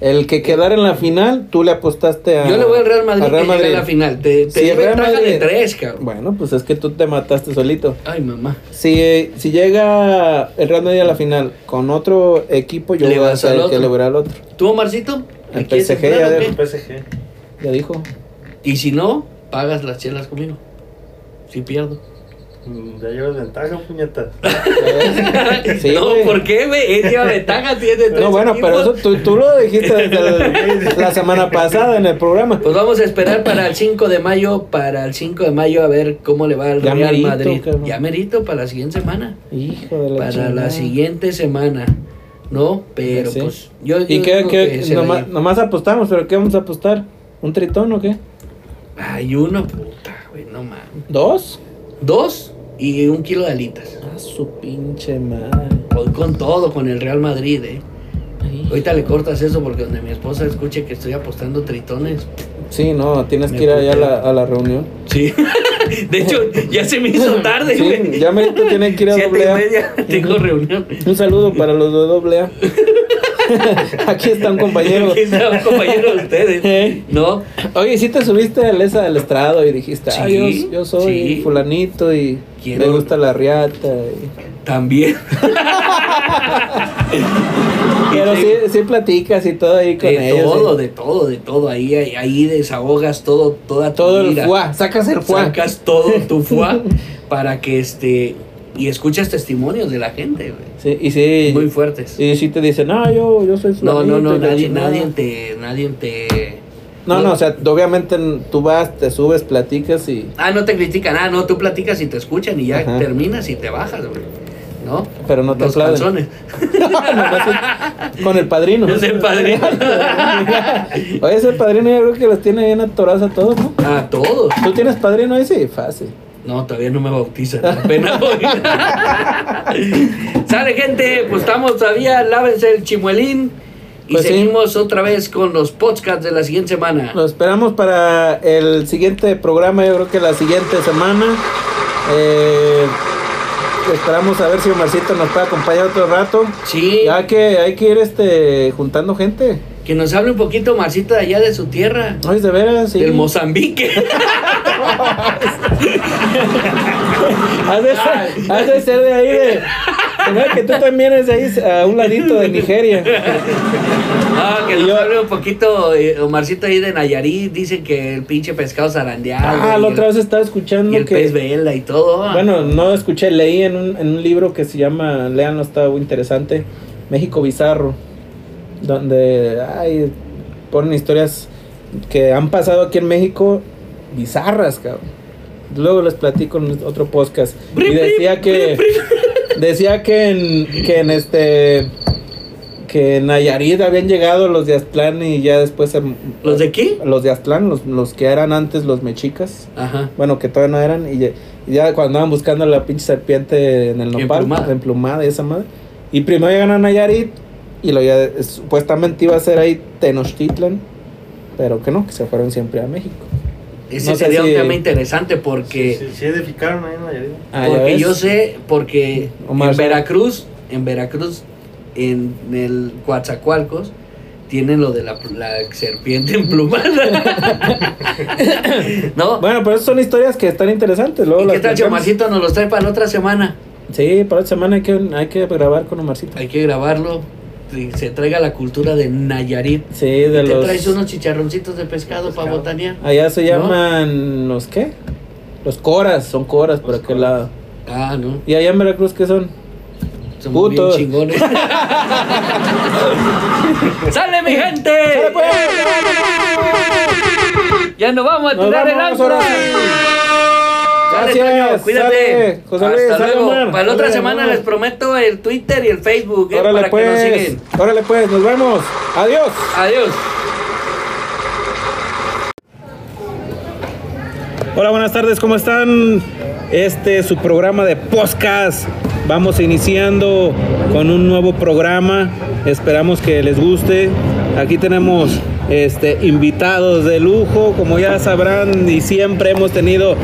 el que quedara en la final, tú le apostaste a Yo le voy al Real Madrid, al Real que llegue Madrid. a la final. Te, te Sí, lleva Real ventaja de tres, cabrón. Bueno, pues es que tú te mataste solito. Ay, mamá. Si, si llega el Real Madrid a la final con otro equipo, yo Le voy a ser el que le voy al otro. ¿Tú, Marcito? El ¿Me quieres PSG ya PSG. Ya dijo. Y si no, pagas las chelas conmigo. Si pierdo. Mm, Ya llevas ventaja, puñeta. Sí, no, güey. ¿por qué, güey? Él lleva ventaja, tiene tres No, bueno, pero eso tú, tú lo dijiste desde la semana pasada en el programa. Pues vamos a esperar para el 5 de mayo, para el 5 de mayo a ver cómo le va al Ya Real merito, Madrid. cabrón. Ya merito para la siguiente semana. Hijo de la Para chingada. la siguiente semana. ¿No? Pero Sí. pues yo, ¿Y yo qué, digo qué- que nomás, apostamos, pero ¿qué vamos a apostar? ¿Un tritón o qué? Hay uno, no mames. ¿Dos? Dos y un kilo de alitas. A su pinche madre. Voy con todo, con el Real Madrid, eh. Ay. Ahorita le cortas eso porque donde mi esposa escuche que estoy apostando tritones. Sí, no, tienes Me que ir allá a la, a la reunión. Sí. De hecho, ya se me hizo tarde, Sí, güey. ya merito tienen que ir a Siete doble y A. media tengo reunión. Un saludo para los de doble A. Aquí está un compañero. Aquí está un compañero de ustedes. Eh. ¿No? Oye, si te subiste al esa del estrado y dijiste, ah, Sí, yo, yo soy sí. fulanito y Quiero- me gusta la riata. y- También. Pero sí, sí platicas y todo ahí con de ellos. todo, y- de todo, de todo. Ahí, ahí, desahogas todo, toda tu todo el fuá, sacas el fuá. Sacas todo tu fuá para que este y escuchas testimonios de la gente, güey. Sí, y sí. Muy fuertes. Y si te dicen, no, yo, yo soy No, no, no, nadie, chingada". nadie te, nadie te... No, no, o sea, obviamente tú vas, te subes, platicas y. Ah, no te critican, ah, no, tú platicas y te escuchan y ya Ajá. terminas y te bajas, güey. ¿No? Pero no te Los calzones. Con el padrino. Es el padrino. Oye, ese padrino yo creo que los tiene bien atorados a todos, ¿no? A todos. ¿Tú tienes padrino ahí? Sí, fácil. No, todavía no me bautizan. Apenas voy. Sale, gente. Pues estamos todavía. Lávense el chimuelín. Y Pues sí. seguimos otra vez con los podcasts de la siguiente semana. Lo esperamos para el siguiente programa, yo creo que la siguiente semana. Eh, esperamos a ver si Omarcito nos puede acompañar otro rato. Sí. Ya que hay que ir este juntando gente. Que nos hable un poquito, Marcito, de allá de su tierra. Ay, de veras, sí. Del Mozambique. Has de, ser, has de ser de ahí de. Que tú también eres de ahí a un ladito de Nigeria. Ah, que nos yo- hable un poquito, eh, Omarcito ahí de Nayarit. Dicen que el pinche pescado zarandeado. Ah, la otra vez estaba escuchando Y el que. pez vela y todo. Bueno, no escuché, leí en un, en un libro que se llama, leanlo, está muy interesante, México Bizarro, donde ay, ponen historias que han pasado aquí en México bizarras, cabrón. Luego les platico en otro podcast. Y decía que decía que en, que en este que en Nayarit habían llegado los de Aztlán y ya después se- ¿Los de qué? los de Aztlán, los, los que eran antes los mexicas. Ajá. Bueno, que todavía no eran. Y ya, y ya cuando andaban buscando la pinche serpiente en el nopal, Emplumada. emplumada y esa madre. Y primero llegan a Nayarit. Y lo ya supuestamente iba a ser ahí Tenochtitlan. Pero que no, que se fueron siempre a México. Ese No sería si- un tema interesante porque, Sí, sí edificaron ahí en Nayarit. Ah, porque yo sé, porque Omar en. Veracruz, en Veracruz, en el Coatzacoalcos, tienen lo de la, la serpiente emplumada. ¿No? Bueno, pero esas son historias que están interesantes. Luego ¿Y qué tal. Chomarcito? Nos los trae para la otra semana. Sí, para esta semana hay que, hay que grabar con Omarcito. Hay que grabarlo. Y se traiga la cultura de Nayarit. Sí, Y de te los. traes unos chicharroncitos de pescado, para botanear. Allá se ¿No? llaman. ¿Los qué? Los coras, son coras por aquel lado. Ah, no. ¿Y allá en Veracruz qué son? Bien Putos. chingones. ¡Sale, mi gente! ¡Sale, pues! Ya nos vamos a tirar el vamos Gracias, Toño, cuídate. José Luis, Hasta sale, luego. Omar. Para la otra semana Omar. les prometo el Twitter y el Facebook eh, Órale para que nos pues, sigan. órale pues, nos vemos. Adiós. Adiós. Hola, buenas tardes, ¿cómo están? Este es su programa de podcast. Vamos iniciando con un nuevo programa. Esperamos que les guste. Aquí tenemos este invitados de lujo, como ya sabrán, y siempre hemos tenido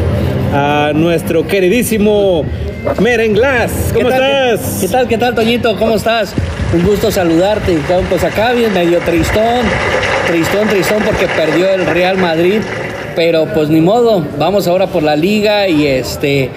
a nuestro queridísimo Merenglas. ¿Cómo ¿Qué tal? estás? ¿Qué tal, qué tal, Toñito? ¿Cómo estás? Un gusto saludarte. Pues acá bien medio tristón, tristón, tristón porque perdió el Real Madrid, pero pues ni modo. Vamos ahora por la liga y este,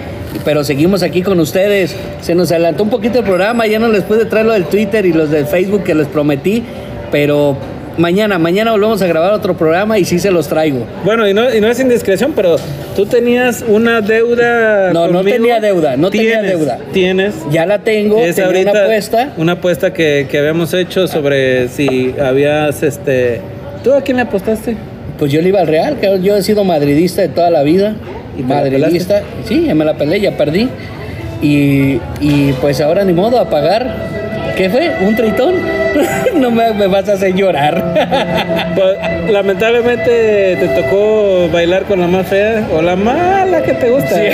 pero seguimos aquí con ustedes. Se nos adelantó un poquito el programa, ya no les pude traer lo del Twitter y los del Facebook que les prometí, pero mañana, mañana volvemos a grabar otro programa y sí se los traigo. Bueno, y no, y no es indiscreción, pero tú tenías una deuda. No, no tenía deuda, no tenía deuda. Tienes. Ya la tengo, Es tenía ahorita una apuesta. Una apuesta que, que habíamos hecho sobre si habías este. ¿Tú a quién le apostaste? Pues yo le iba al Real, que yo he sido madridista de toda la vida. ¿Y te la madridista. Sí, ya me la peleé, ya perdí. Y, y pues ahora ni modo a pagar. ¿Qué fue? ¿Un tritón? no me, me vas a hacer llorar. Pues, lamentablemente te tocó bailar con la más fea o la mala que te gusta. Sí.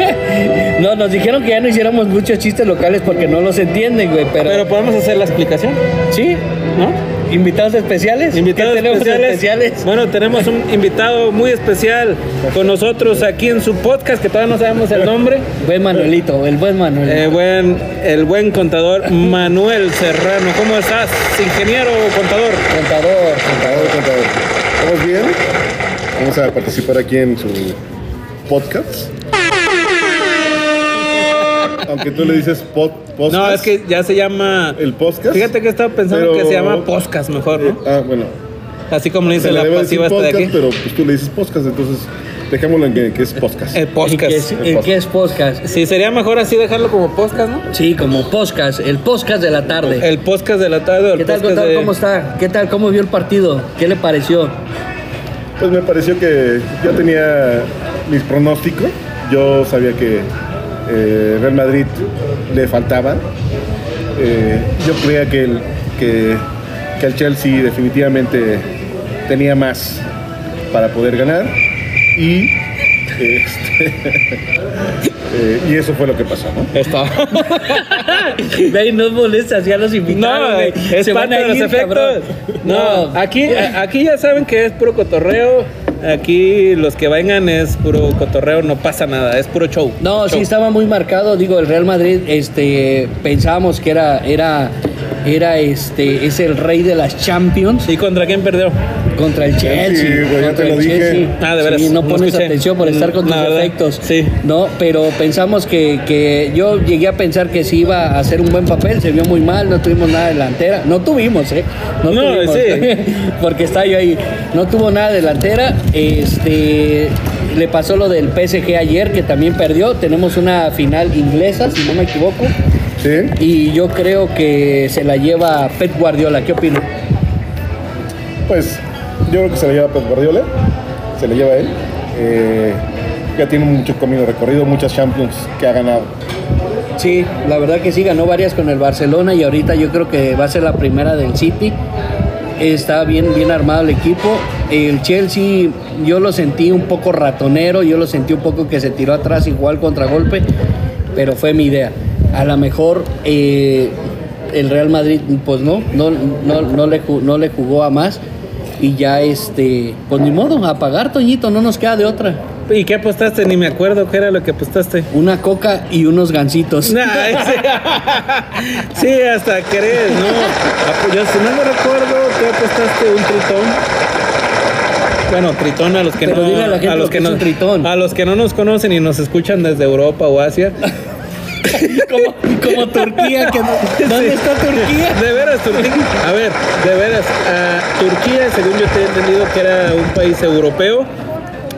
no, nos dijeron que ya no hiciéramos muchos chistes locales porque no los entienden, güey. Pero, Pero podemos hacer la explicación, sí, ¿no? Invitados especiales. Invitados ¿Qué tenemos especiales. especiales? Bueno, tenemos un invitado muy especial con nosotros aquí en su podcast que todavía no sabemos el nombre. Buen Manuelito, el buen Manuelito. Eh, buen, el buen contador Manuel Serrano. ¿Cómo estás, ingeniero o contador? contador. Contador, contador. ¿Estamos bien? Vamos a participar aquí en su podcast. Aunque tú le dices pod, podcast. No, es que ya se llama. El podcast. Fíjate que estaba pensando Pero- que se llama podcast mejor, Eh, ¿no? ah, bueno. Así como le dice la pasiva esta de aquí. pero pues tú le dices podcast, entonces dejémoslo en que, que es podcast. El ¿En qué, podcast. es, en qué es podcast? Sí, sería mejor así dejarlo como podcast, ¿no? Sí, como podcast, el podcast de la tarde. El podcast de la tarde o el ¿Qué tal, Gonzalo? de- ¿Cómo está? ¿Qué tal? ¿Cómo vio el partido? ¿Qué le pareció? Pues me pareció que yo tenía mis pronósticos. Yo sabía que eh, Real Madrid le faltaba. Eh, yo creía que el, que, que el Chelsea definitivamente tenía más para poder ganar. Y, este, eh, y eso fue lo que pasó, ¿no? Está. Ve, no molestas, ya los invitaron. No, es Se van a de los ir, efectos. cabrón. No, aquí, aquí ya saben que es puro cotorreo. Aquí los que vengan es puro cotorreo, no pasa nada, es puro show. No, sí estaba muy marcado. Digo, el Real Madrid, este, pensábamos que era, era, era, este, es el rey de las Champions ¿Y contra quién perdió? contra el Chelsea. Sí, güey, ya contra te lo el dije. Chelsea. Ah, de veras, Sí, no no pones escuché. atención por estar con Mm, tus la verdad, defectos. sí. No, pero pensamos que, que yo llegué a pensar que sí iba a hacer un buen papel. Se vio muy mal, no tuvimos nada delantera. No tuvimos, ¿eh? No, No, tuvimos. sí. Porque está yo ahí. No tuvo nada delantera. Este. Le pasó lo del PSG ayer, que también perdió. Tenemos una final inglesa, si no me equivoco. ¿Sí? Y yo creo que se la lleva Pep Guardiola. ¿Qué opina? Pues yo creo que se le lleva a Pep Guardiola, se le lleva a él. Eh, ya tiene mucho camino recorrido, muchas Champions que ha ganado. Sí, la verdad que sí, ganó varias con el Barcelona y ahorita yo creo que va a ser la primera del City. Está bien, bien armado el equipo. El Chelsea, yo lo sentí un poco ratonero, yo lo sentí un poco que se tiró atrás igual contragolpe, pero fue mi idea. A lo mejor eh, el Real Madrid, pues no, no, no, no, le, no le jugó a más y ya este, pues ni modo, a pagar Toñito, no nos queda de otra. ¿Y qué apostaste? Ni me acuerdo qué era lo que apostaste. Una coca y unos gancitos. Nah, ese- sí, hasta crees, ¿no? Apo- Yo si no me recuerdo, ¿qué apostaste? ¿Un tritón? Bueno, tritón a los que Pero no a la gente a los lo que no tritón. a los que no nos conocen y nos escuchan desde Europa o Asia. como, como Turquía, que no- ¿dónde Sí. está Turquía? De veras, Turquía. A ver, de veras, ah, Turquía, según yo te he entendido que era un país europeo,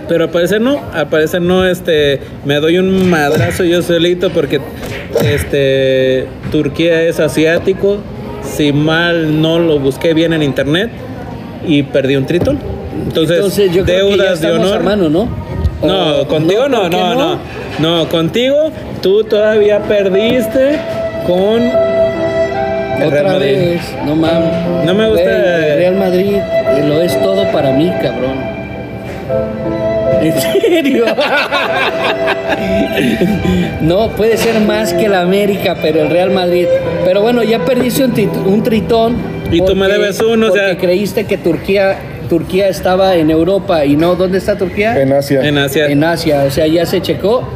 pero al parecer no, al parecer no, este, me doy un madrazo yo solito porque, este, Turquía es asiático, si mal no lo busqué bien en internet y perdí un tritón. Entonces, Entonces yo creo que ya deudas de estamos honor. hermanos, ¿no? No, contigo no, ¿por qué no, no, no. contigo tú todavía perdiste con el Otra Real Madrid. vez, no mames. No me gusta- el Real Madrid lo es todo para mí, cabrón. ¿En serio? no, puede ser más que la América, pero el Real Madrid. Pero bueno, ya perdiste un, tritón. Y tú me debes uno, o sea- creíste que Turquía, Turquía estaba en Europa y no, ¿dónde está Turquía? En Asia. En Asia. En Asia, o sea, ya se checó.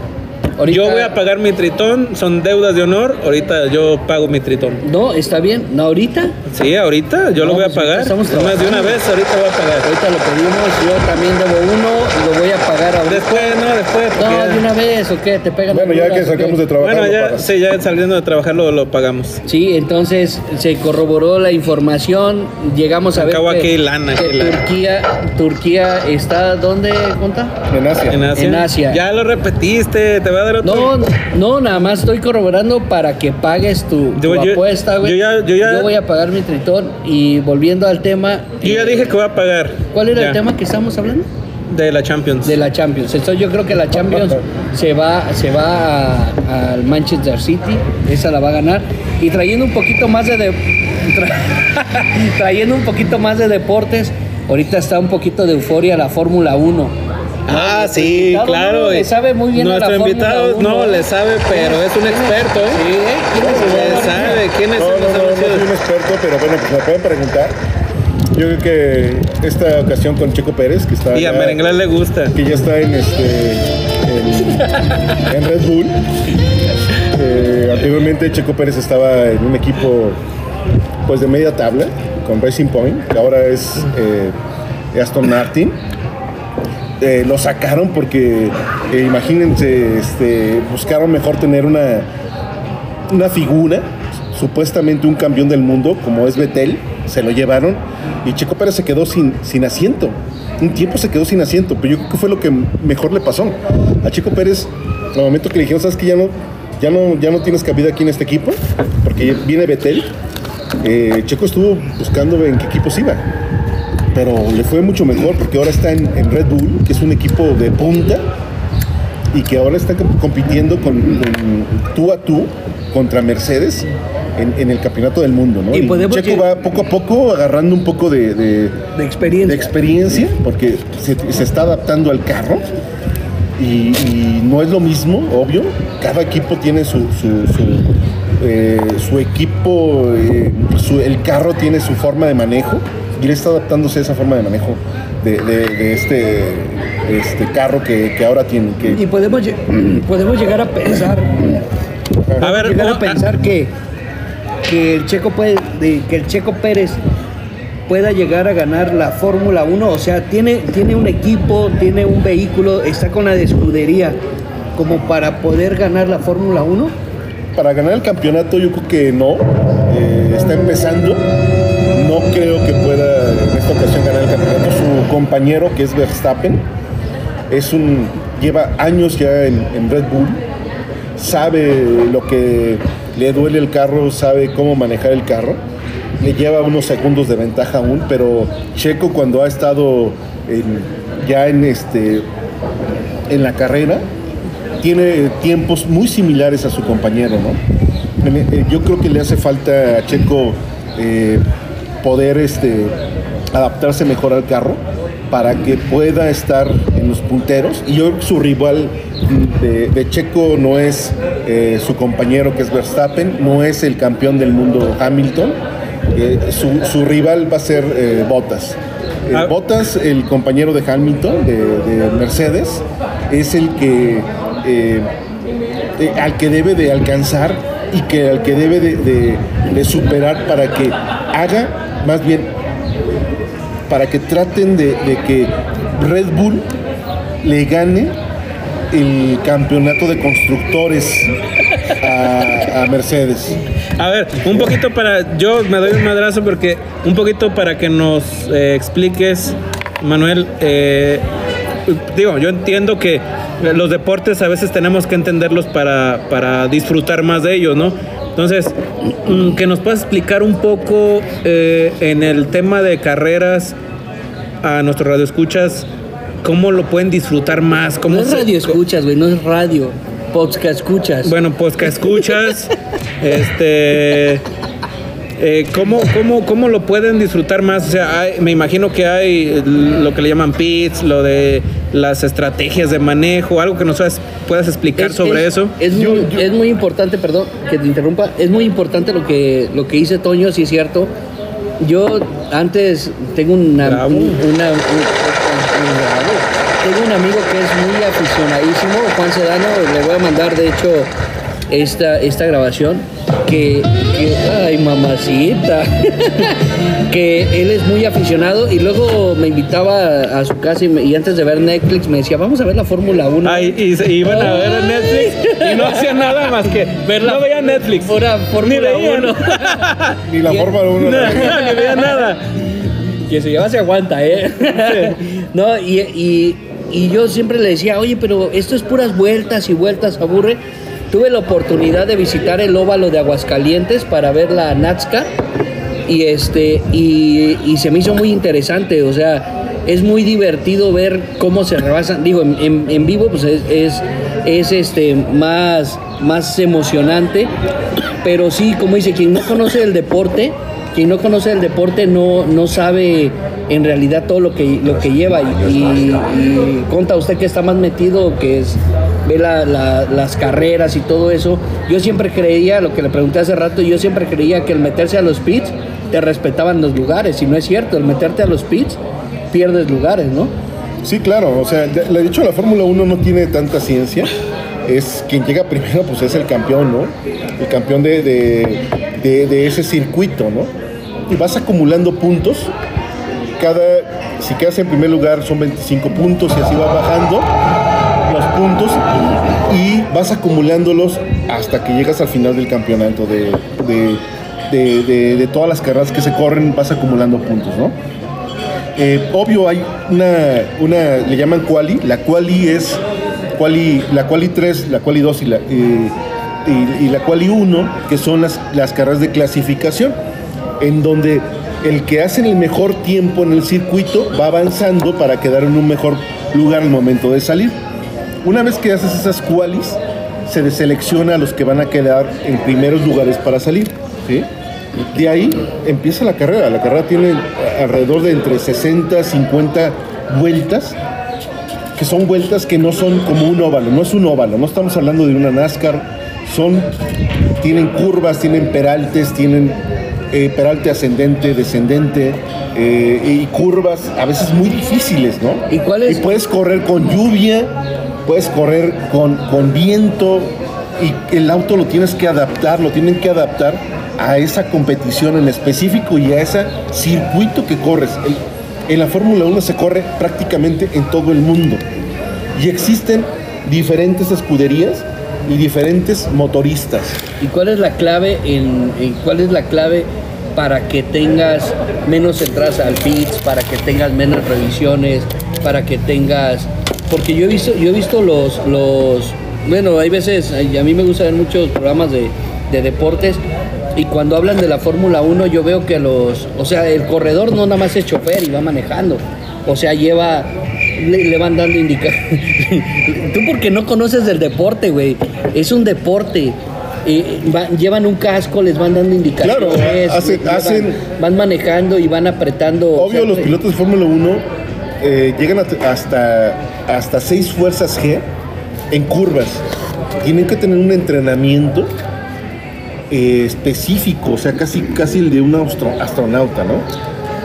Ahorita- Yo voy a pagar mi tritón, son deudas de honor. Ahorita yo pago mi tritón. No, está bien. ¿No ahorita? Sí, ahorita yo No, lo voy a pues pagar. estamos Más de una trabajando. vez, ahorita voy a pagar. Ahorita lo pedimos. Yo también debo uno y lo voy a pagar ahorita. Después, no, después. No, de una vez, ¿o qué? ¿Te pegan Bueno, ya que sacamos de trabajar. Bueno, ya, sí, ya saliendo de trabajar lo, lo pagamos. Sí, entonces se corroboró la información. Llegamos a ver Acabo que, aquí lana, que aquí lana. Turquía, Turquía está ¿dónde, Conta? En Asia. En Asia. En Asia. Ya lo repetiste, te voy a otro. No, no, nada más estoy corroborando para que pagues tu, tu Yo- yo- apuesta, güey. yo ya- yo ya- voy a pagar mi tritón y volviendo al tema. Yo ya eh, dije que voy a pagar. ¿Cuál era Ya, el tema que estábamos hablando? De la Champions. De la Champions. Entonces yo creo que la Champions se va, se va al Manchester City. Esa la va a ganar. Y trayendo un poquito más de, de- tra- trayendo un poquito más de deportes. Ahorita está un poquito de euforia la Fórmula 1. Ah, sí, invitado, claro. ¿no? Le sabe muy bien a la Nuestro invitado 1. no le sabe, pero es un experto, ¿eh? Sí, ¿eh? ¿Quién es el Le bueno? sabe. ¿Quién es No, el no, no, no soy un experto, pero bueno, pues me pueden preguntar. Yo creo que esta ocasión con Checo Pérez, que está Y a Merenglás le gusta. que ya está en este en, en Red Bull. Eh, anteriormente Checo Pérez estaba en un equipo pues de media tabla con Racing Point, que ahora es eh, Aston Martin. Eh, lo sacaron porque eh, imagínense, este, buscaron mejor tener una, una figura, supuestamente un campeón del mundo como es Betel, se lo llevaron y Checo Pérez se quedó sin, sin asiento. Un tiempo se quedó sin asiento, pero yo creo que fue lo que mejor le pasó. A Checo Pérez, al momento que le dijeron, ¿sabes que ya no, ya no, ya no tienes cabida aquí en este equipo? Porque viene Betel. eh, Checo estuvo buscando en qué equipos iba pero le fue mucho mejor porque ahora está en, en Red Bull, que es un equipo de punta y que ahora está comp- compitiendo con, con tú a tú contra Mercedes en, en el campeonato del mundo, ¿no? Y podemos Checo va poco a poco agarrando un poco de, de- De experiencia. de experiencia porque se, se está adaptando al carro y, y no es lo mismo, obvio. Cada equipo tiene su, su, su, eh, su equipo, eh, su- el carro tiene su forma de manejo y él está adaptándose a esa forma de manejo de, de- de este, este carro que, que ahora tiene. Que, Y podemos, lle- podemos llegar a pensar, A ver, llegar a pensar que, que el Checo puede, de- que el Checo Pérez pueda llegar a ganar la Fórmula 1, o sea, tiene, tiene un equipo, tiene un vehículo, está con la de escudería como para poder ganar la Fórmula 1. Para ganar el campeonato yo creo que no. Eh, está empezando. No creo que pueda en esta ocasión ganar el campeonato. Su compañero, que es Verstappen, es un, lleva años ya en, Red Bull. Sabe lo que le duele el carro, sabe cómo manejar el carro. Le lleva unos segundos de ventaja aún, pero Checo cuando ha estado ya en este en la carrera tiene tiempos muy similares a su compañero, ¿no? Eh, Yo creo que le hace falta a Checo eh, poder este, adaptarse mejor al carro para que pueda estar en los punteros. Y yo creo que su rival de, de Checo no es eh, su compañero que es Verstappen, no es el campeón del mundo Hamilton. Eh, su, su rival va a ser eh, Bottas. Eh, Ah. Bottas, el compañero de Hamilton, de, de Mercedes, es el que al que debe de alcanzar y que al que debe de, de- de superar para que haga, más bien, para que traten de, que Red Bull le gane el campeonato de constructores a, Mercedes. A ver, un poquito para. Yo me doy un madrazo porque. Un poquito para que nos eh, expliques, Manuel. eh, digo, yo entiendo que los deportes a veces tenemos que entenderlos para, para disfrutar más de ellos, ¿no? Entonces, que nos puedas explicar un poco eh, en el tema de carreras a nuestros radioescuchas, cómo lo pueden disfrutar más, cómo No es radio escuchas, güey, no es radio. Podcast escuchas. bueno, que escuchas, este, eh, ¿cómo, cómo, ¿cómo lo pueden disfrutar más? O sea, hay- me imagino que hay lo que le llaman pits, lo de las estrategias de manejo, algo que nos puedas, puedas explicar Es- sobre es- eso. Es, muy, yo- es muy importante, perdón, que te interrumpa, es muy importante lo que, lo que dice Toño, si es cierto. Yo antes tengo una, una- un- un- bravo. tengo un amigo que es muy aficionadísimo, Juan Sedano, le voy a mandar de hecho esta, esta grabación, que, que- ay mamacita, que él es muy aficionado y luego me invitaba a, su casa y, me- y antes de ver Netflix me decía, vamos a ver la Fórmula 1. Ay, y se iban a ver Netflix y no hacían nada más que verla. No veían Netflix. Pura Ni Fórmula veían. 1. Ni la Fórmula 1. No, ni veían nada. Quien se lleva se aguanta, ¿eh? no, y, y- y yo siempre le decía, oye, pero esto es puras vueltas y vueltas, aburre. Tuve la oportunidad de visitar el óvalo de Aguascalientes para ver la Nazca y este y, y se me hizo muy interesante, o sea, es muy divertido ver cómo se rebasan. Digo, en, en- en vivo pues es, es, es, este más, más emocionante, pero sí, como dice, quien no conoce el deporte, quien no conoce el deporte no, no sabe en realidad todo lo que, lo que lleva. Y, y, conta usted que está más metido, que es ve la- la- las carreras y todo eso. Yo siempre creía, lo que le pregunté hace rato, yo siempre creía que el meterse a los pits te respetaban los lugares. Y no es cierto, el meterte a los pits pierdes lugares, ¿no? Sí, claro, o sea, le he dicho, la Fórmula 1 no tiene tanta ciencia. Es quien llega primero, pues es el campeón, ¿no? El campeón de- de ese circuito, ¿no? Y vas acumulando puntos. Cada, si quedas en primer lugar son 25 puntos y así va bajando los puntos y vas acumulándolos hasta que llegas al final del campeonato de, de- de, de- todas las carreras que se corren vas acumulando puntos, ¿no? Eh, obvio hay una, una, le llaman quali, la quali es quali, la quali 3, la quali 2 y la, eh, y la quali 1, que son las, las carreras de clasificación, en donde el que hace el mejor tiempo en el circuito va avanzando para quedar en un mejor lugar al momento de salir. Una vez que haces esas qualis, se deselecciona a los que van a quedar en primeros lugares para salir. ¿sí? De ahí empieza la carrera. La carrera tiene alrededor de entre 60 50 vueltas, que son vueltas que no son como un óvalo, no es un óvalo, no estamos hablando de una NASCAR, son, tienen curvas, tienen peraltes, tienen eh, peralte ascendente, descendente eh, y curvas a veces muy difíciles, ¿no? ¿Y cuál es? Y puedes correr con lluvia, puedes correr con, con viento y el auto lo tienes que adaptar, lo tienen que adaptar a esa competición en específico y a ese circuito que corres. El- en la Fórmula 1 se corre prácticamente en todo el mundo y existen diferentes escuderías y diferentes motoristas. ¿Y cuál es la clave en, cuál es la clave para que tengas menos entradas al pits, para que tengas menos revisiones, para que tengas porque yo he visto yo he visto los los bueno, hay veces a mí me gusta ver muchos programas de, de deportes y cuando hablan de la Fórmula 1 yo veo que los, o sea, el corredor no nada más es chofer y va manejando. O sea, lleva le, le van dando indicaciones. Tú porque no conoces del deporte, güey. Es un deporte. Eh, va- llevan un casco, les van dando indicaciones. Claro, hacen- van manejando y van apretando. o Obvio, sea, los pilotos de Fórmula 1 eh, llegan hasta, hasta seis fuerzas G en curvas. Tienen que tener un entrenamiento eh, específico, o sea, casi, casi el de un astro- astronauta, ¿no?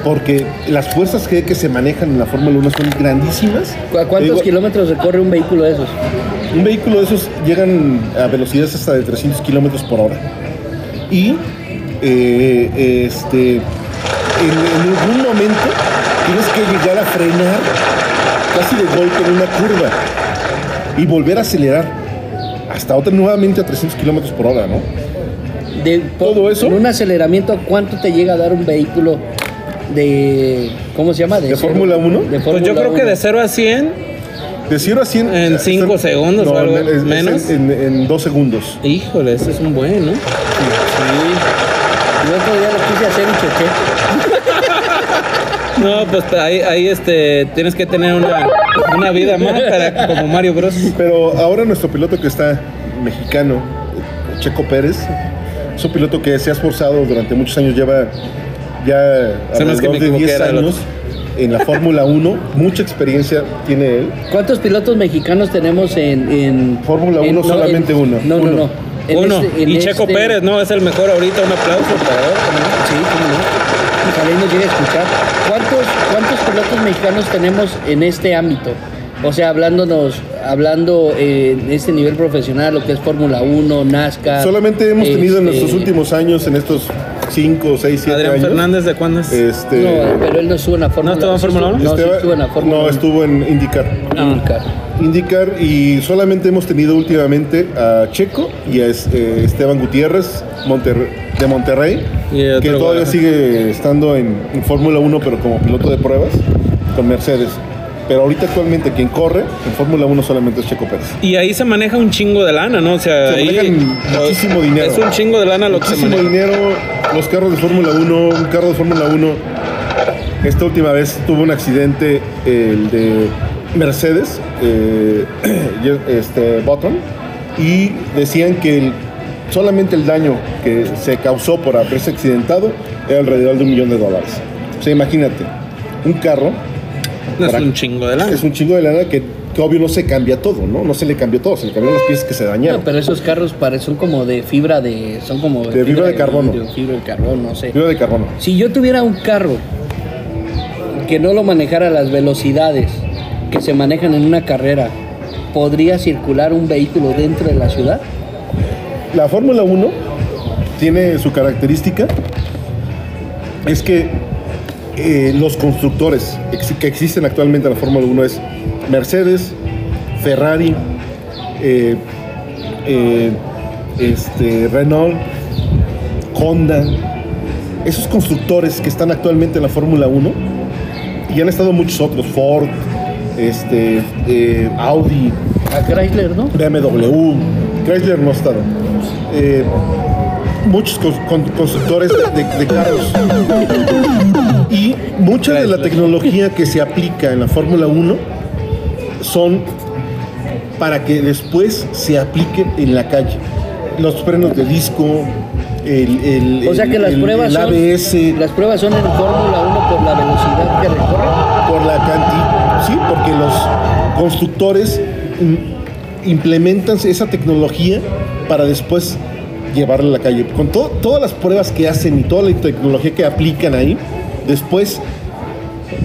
Porque las fuerzas G que se manejan en la Fórmula 1 son grandísimas. ¿cu- ¿Cuántos Digo, kilómetros recorre un vehículo de esos? Un vehículo de esos llegan a velocidades hasta de 300 kilómetros por hora. Y eh, este, en, en algún momento tienes que llegar a frenar casi de golpe en una curva y volver a acelerar hasta otra nuevamente a 300 kilómetros por hora, ¿no? De, Todo eso. En un aceleramiento, ¿cuánto te llega a dar un vehículo de. ¿Cómo se llama? ¿De cero? Fórmula 1? De Pues Fórmula yo creo que 1. de 0 a 100, De 0 a 100. En eh, cinco están- segundos o algo es- es menos. En, en dos segundos. híjole, ese es un buen, ¿no? Sí. Yo otro día lo quise hacer y choqué. No, pues ahí, ahí este, tienes que tener una, una vida más para, como Mario Bros. Pero ahora nuestro piloto que está mexicano, Checo Pérez, es un piloto que se ha esforzado durante muchos años, lleva ya me hace que me de equivoqué, 10 era el años en la Fórmula 1, mucha experiencia tiene él. ¿Cuántos pilotos mexicanos tenemos en. en Fórmula en- uno, solamente uno. No, no, Uno. no. En Uno. este- y Checo este- Pérez, ¿no? Es el mejor ahorita, un aplauso para él. Sí, cómo no. Ojalá nos llegue a escuchar. ¿Cuántos, ¿Cuántos pilotos mexicanos tenemos en este ámbito? O sea, hablándonos, hablando eh, en este nivel profesional, lo que es Fórmula 1, NASCAR. Solamente hemos tenido en este, nuestros últimos años, en estos 5, 6, 7 Adrián años. Fernández, ¿de cuándo es? Este, No, pero él no estuvo en la Fórmula estuvo en Fórmula estuvo- uno? No, sí estuvo en la Fórmula no, estuvo en IndyCar. IndyCar. IndyCar y solamente hemos tenido últimamente a Checo y a es- eh, Esteban Gutiérrez de Monterrey, que todavía sigue estando en, en Fórmula 1 pero como piloto de pruebas con Mercedes. Pero ahorita actualmente quien corre en Fórmula 1 solamente es Checo Pérez. Y ahí se maneja un chingo de lana, ¿no? O sea, Se ahí muchísimo dinero. Es un chingo de lana lo que se Muchísimo maneja. dinero, los carros de Fórmula 1, un carro de Fórmula 1. Esta última vez tuvo un accidente el de Mercedes, eh, este Button, y decían que el- solamente el daño que se causó por haberse accidentado era alrededor de un millón de dólares. O sea, imagínate, un carro Es para- un chingo de lana. es un chingo de lana que, que obvio no se cambia todo, ¿no? No se le cambió todo, se le cambiaron las piezas que se dañaron. No, pero esos carros pare- son como de fibra de. Son como De fibra de carbono. vidrio, fibra de carbono, no sé. Fibra de carbono. Si yo tuviera un carro que no lo manejara a las velocidades que se manejan en una carrera, ¿podría circular un vehículo dentro de la ciudad? La Fórmula 1 tiene su característica, es que eh, los constructores que existen actualmente en la Fórmula 1 es Mercedes, Ferrari, eh, eh, este, Renault, Honda, esos constructores que están actualmente en la Fórmula 1, y han estado muchos otros, Ford, este, Audi, A Chrysler, ¿no? BMW, Chrysler no ha estado. Muchos cons- con- constructores de, carros. Y mucha de la tecnología que se aplica en la Fórmula 1 son para que después se aplique en la calle. Los frenos de disco, el, el- O sea que las el- pruebas el son ABS, las pruebas son en Fórmula 1 por la velocidad que recorre. por la cantidad, sí, porque los constructores implementan esa tecnología para después llevarla a la calle. Con to- todas las pruebas que hacen y toda la tecnología que aplican ahí, después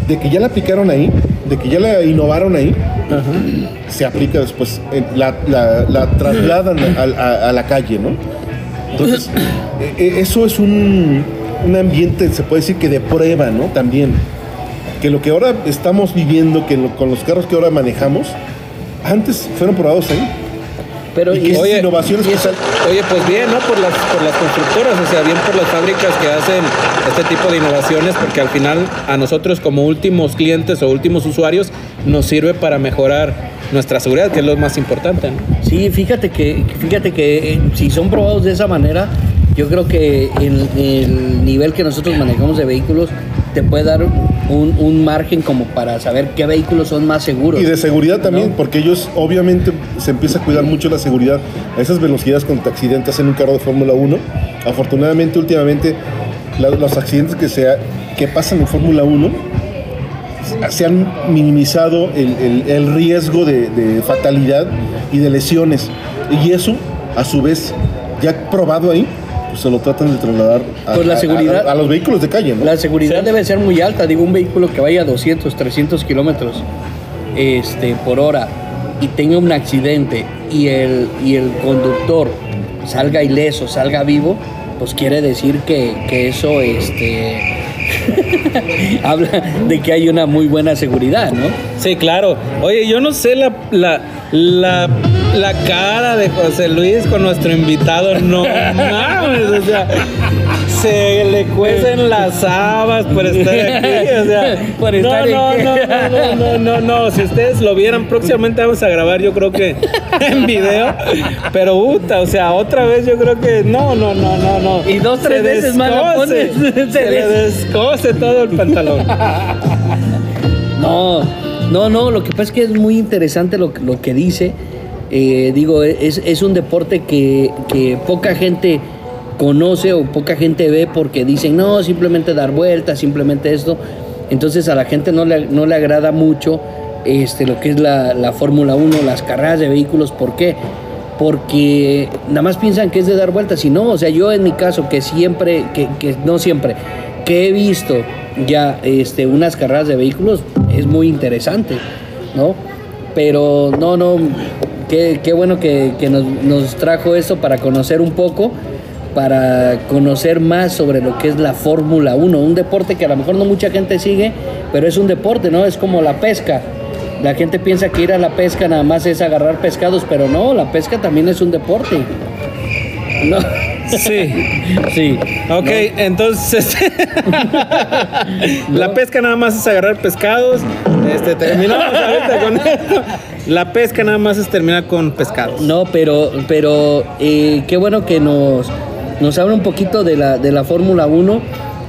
de que ya la aplicaron ahí, de que ya la innovaron ahí, se aplica después, en- la, la- la trasladan a, a- a la calle, ¿no? Entonces, e- e- eso es un, un ambiente, se puede decir que de prueba, ¿no? También. Que lo que ahora estamos viviendo, que con los carros que ahora manejamos, antes fueron probados ahí. Pero Y y- Oye, innovaciones y eso- Oye, pues bien, ¿no? Por las, por las constructoras, o sea, bien por las fábricas que hacen este tipo de innovaciones, porque al final a nosotros como últimos clientes o últimos usuarios nos sirve para mejorar nuestra seguridad, que es lo más importante, ¿no? Sí, fíjate que, fíjate que eh, si son probados de esa manera, yo creo que el, el nivel que nosotros manejamos de vehículos te puede dar un, un margen como para saber qué vehículos son más seguros. Y de seguridad también, ¿No? porque ellos obviamente se empieza a cuidar mucho la seguridad a esas velocidades cuando te accidentas en un carro de Fórmula 1. Afortunadamente, últimamente, la- los accidentes que, se ha- que pasan en Fórmula 1 se han minimizado el, el- el riesgo de, de fatalidad y de lesiones. Y eso, a su vez, ya probado ahí, pues se lo tratan de trasladar a, Pues la a- a- seguridad- a los vehículos de calle, ¿no? La seguridad debe ser muy alta, digo, un vehículo que vaya a 200, 300 kilómetros este, por hora y tenga un accidente y el, y el conductor salga ileso, salga vivo, pues quiere decir que, que eso este, habla de que hay una muy buena seguridad, ¿no? Sí, claro. Oye, yo no sé la, la, la, la cara de José Luis con nuestro invitado. No mames, o sea, se le cuecen las habas por estar aquí. O sea, Por no, estar no, aquí. no, no, no, no, no. Si ustedes lo vieran, próximamente vamos a grabar, yo creo que en video. Pero, puta, o sea, otra vez yo creo que no, no, no, no, no. Y dos, tres Se veces más lo pones. Se Se le des- descose todo el pantalón. No, no, no, lo que pasa es que es muy interesante lo, lo que dice. Eh, digo, es, es un deporte que, que poca gente conoce o poca gente ve porque dicen, no, simplemente dar vueltas, simplemente esto. Entonces a la gente no le, no le agrada mucho este, lo que es la, la Fórmula 1, las carreras de vehículos. ¿Por qué? Porque nada más piensan que es de dar vueltas y no, o sea, yo en mi caso que siempre, que, que no siempre, que he visto ya este, unas carreras de vehículos, es muy interesante, ¿no? Pero no, no, qué, qué bueno que, que nos, nos trajo esto para conocer un poco, para conocer más sobre lo que es la Fórmula 1, un deporte que a lo mejor no mucha gente sigue, pero es un deporte, ¿no? Es como la pesca. La gente piensa que ir a la pesca nada más es agarrar pescados, pero no, la pesca también es un deporte. No. Sí. Sí. Ok, entonces la pesca nada más es agarrar pescados. Este, terminamos ahorita con esto. La pesca nada más es terminar con pescados. No, pero, pero eh, qué bueno que nos, nos habla un poquito de la, de la Fórmula 1,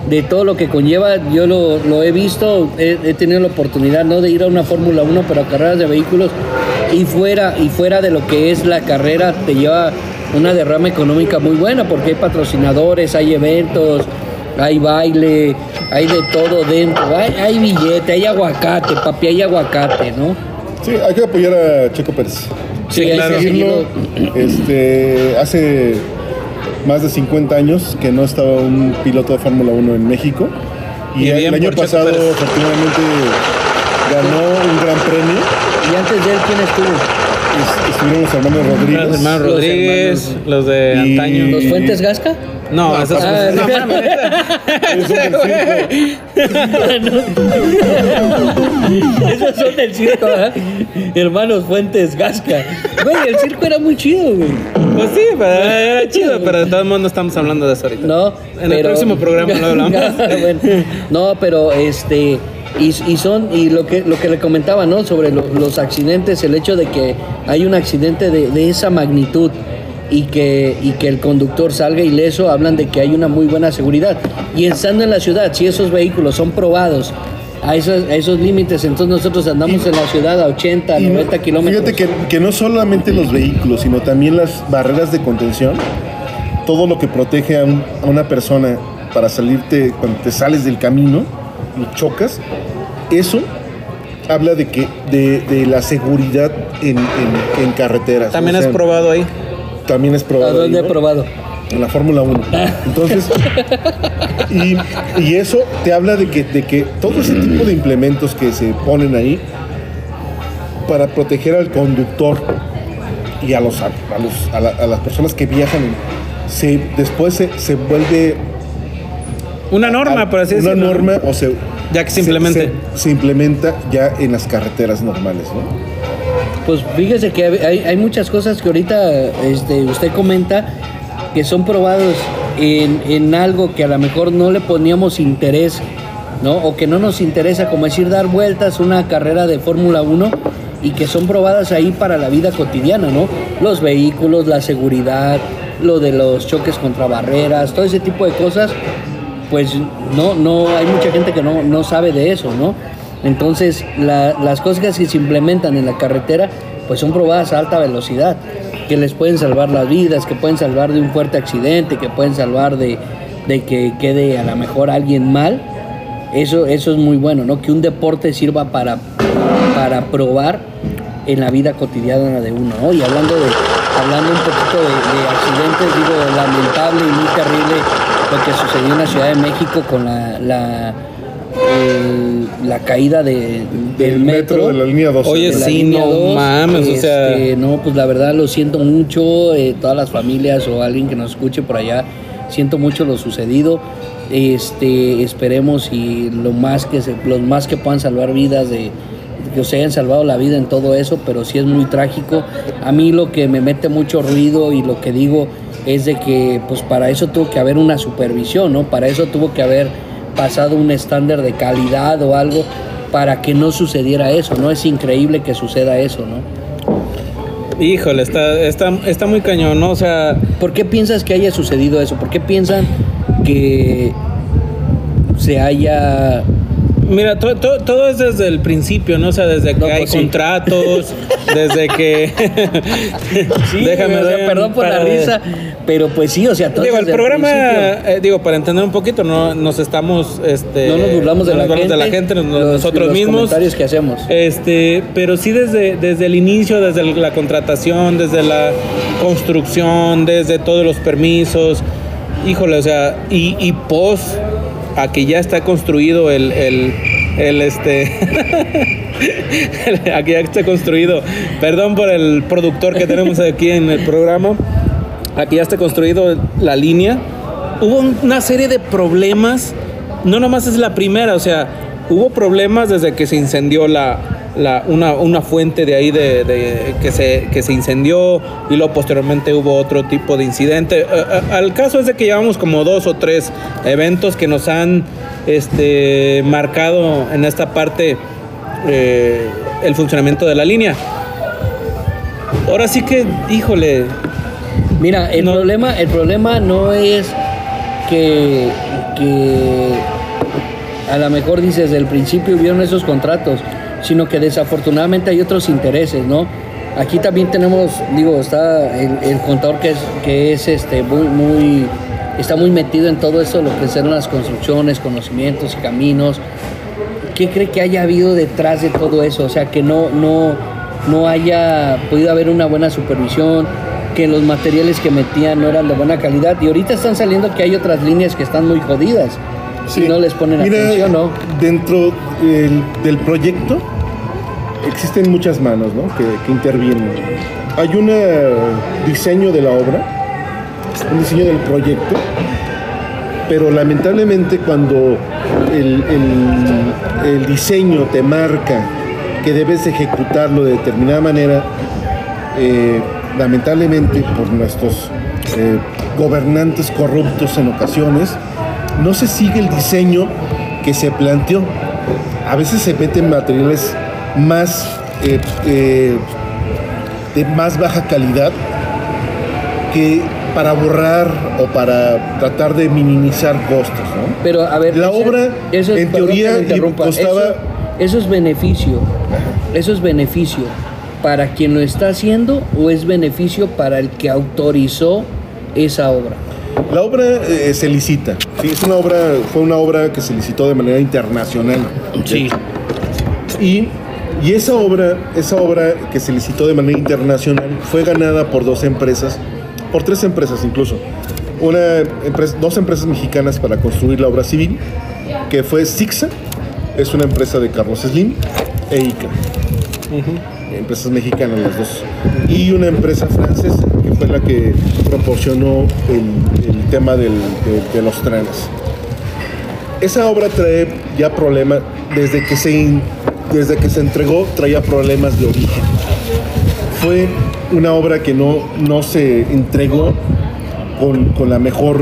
de todo lo que conlleva. Yo lo, lo he visto, he, he tenido la oportunidad ¿no? de ir a una Fórmula 1, pero a carreras de vehículos. Y fuera, y fuera de lo que es la carrera, te lleva una derrama económica muy buena, porque hay patrocinadores, hay eventos, hay baile, hay de todo dentro. Hay, hay billete, hay aguacate, papi, hay aguacate, ¿no? Sí, hay que apoyar a Checo Pérez. Sí, hay que claro. seguirlo. Este, hace más de 50 años que no estaba un piloto de Fórmula 1 en México. Y, Y el año pasado, afortunadamente, ganó un gran premio. Y antes de él, ¿quién estuvo? Es- Estuvieron los hermanos Rodríguez. Los hermanos Rodríguez, los de Y- antaño. ¿Los Fuentes Gasca? No, esos Ah, no. Esos del circo. Esos son del circo. Hermanos Fuentes Gasca. Güey, el circo era muy chido, güey. Pues sí, pero era chido, pero de todos modos no estamos hablando de eso ahorita. No, En el próximo programa lo hablamos. Bueno, no, pero este y, y son y lo que lo que le comentaba, ¿no? Sobre lo- los accidentes, el hecho de que hay un accidente de, de esa magnitud y que y que el conductor salga ileso, hablan de que hay una muy buena seguridad. Y estando en la ciudad, si esos vehículos son probados a esos, a esos límites, entonces nosotros andamos en la ciudad a 80, Y no- 90 kilómetros. Fíjate que, que no solamente los vehículos, sino también las barreras de contención, todo lo que protege a, un- a una persona para salirte, cuando te sales del camino y chocas, eso habla de que de, de la seguridad en, en- en carreteras. También O has probado ahí. También es ¿A probado. dónde ahí, he ¿no? probado? en la Fórmula 1. Entonces, y, y eso te habla de que, de que todo ese tipo de implementos que se ponen ahí para proteger al conductor y a, los, a, los- a la- a las personas que viajan, se, después se, se vuelve Una norma, a- por así una decirlo. norma, o sea, Ya que se implemente. Se, se implementa ya en las carreteras normales, ¿no? Pues fíjese que hay, hay muchas cosas que ahorita este, usted comenta que son probados en, en algo que a lo mejor no le poníamos interés, ¿no? O que no nos interesa, como decir, dar vueltas una carrera de Fórmula 1 y que son probadas ahí para la vida cotidiana, ¿no? Los vehículos, la seguridad, lo de los choques contra barreras, todo ese tipo de cosas pues no, no, hay mucha gente que no, no sabe de eso, ¿no? Entonces, la- las cosas que se implementan en la carretera, pues son probadas a alta velocidad, que les pueden salvar las vidas, que pueden salvar de un fuerte accidente, que pueden salvar de, de que quede a lo mejor alguien mal. Eso, eso es muy bueno, ¿no? Que un deporte sirva para, para probar en la vida cotidiana de uno, ¿no? Y hablando de, hablando un poquito de accidentes, digo, lamentable y muy terrible lo que sucedió en la Ciudad de México con la, la, el- la caída de, del metro. de la línea 12. Oye, sí, no 2, mames, o sea- este, no, pues la verdad lo siento mucho, eh, todas las familias o alguien que nos escuche por allá, siento mucho lo sucedido. Este, esperemos y lo más que se, los más que puedan salvar vidas de que se hayan salvado la vida en todo eso, pero sí es muy trágico. A mí lo que me mete mucho ruido y lo que digo es de que pues para eso tuvo que haber una supervisión, ¿no? Para eso tuvo que haber pasado un estándar de calidad o algo para que no sucediera eso, ¿no? Es increíble que suceda eso, ¿no? Híjole, está, está, está muy cañón, ¿no? O sea, ¿Por qué piensas que haya sucedido eso? ¿Por qué piensan que se haya... Mira, to- to- todo es desde el principio, ¿no? O sea, desde que No, hay pues sí. contratos, desde que... Déjame o sea, perdón por la risa, pero pues sí, o sea, todo Digo, el programa, eh, digo, para entender un poquito, no nos estamos, este, no nos burlamos de, no la, nos gente, de la gente, nos- los- nosotros los mismos. comentarios que hacemos. Este, pero sí desde, desde el inicio, desde la contratación, desde la construcción, desde todos los permisos, híjole, o sea, y, y pos a que ya está construido el, el, el este, aquí ya está construido, perdón por el productor que tenemos aquí en el programa, aquí ya está construido la línea, hubo un- una serie de problemas, no nomás es la primera, o sea, hubo problemas desde que se incendió la, la- una, una fuente de ahí de, de- que, se, que se incendió y luego posteriormente hubo otro tipo de incidente. Eh, eh, al caso es de que llevamos como dos o tres eventos que nos han este, marcado en esta parte eh, el funcionamiento de la línea. Ahora sí que, híjole, Mira, el No. problema, el problema no es que, que a lo mejor dices desde el principio hubieron esos contratos, sino que desafortunadamente hay otros intereses, ¿no? Aquí también tenemos, digo, está el, contador que es, que es este muy, muy, está muy metido en todo eso, lo que son las construcciones, conocimientos caminos. ¿Qué cree que haya habido detrás de todo eso? O sea, que no, no, no haya podido haber una buena supervisión, que los materiales que metían no eran de buena calidad. Y ahorita están saliendo que hay otras líneas que están muy jodidas. Si no les ponen Mira, atención, ¿no? Dentro del, del proyecto existen muchas manos ¿no? que, que intervienen. Hay un diseño de la obra, un diseño del proyecto, pero lamentablemente cuando el, el- el diseño te marca que debes ejecutarlo de determinada manera, eh, lamentablemente por nuestros eh, gobernantes corruptos en ocasiones, no se sigue el diseño que se planteó. A veces se meten materiales más eh, eh, de más baja calidad que para borrar o para tratar de minimizar costos. ¿no? Pero a ver, La obra, eso es- en teoría, costaba- Eso, eso es beneficio. Eso es beneficio para quien lo está haciendo o es beneficio para el que autorizó esa obra. La obra eh, se licita. Sí, es una obra, fue una obra que se licitó de manera internacional. Sí. Y, y esa obra, esa obra que se licitó de manera internacional fue ganada por dos empresas, por tres empresas incluso. Una empresa, dos empresas mexicanas para construir la obra civil, que fue Sixa, es una empresa de Carlos Slim, e ICA. Empresas mexicanas las dos. Y una empresa francesa, que fue la que proporcionó el, tema de- los trenes. Esa obra trae ya problemas, desde que se, desde que se entregó, traía problemas de origen. Fue una obra que no, no se entregó con, con la mejor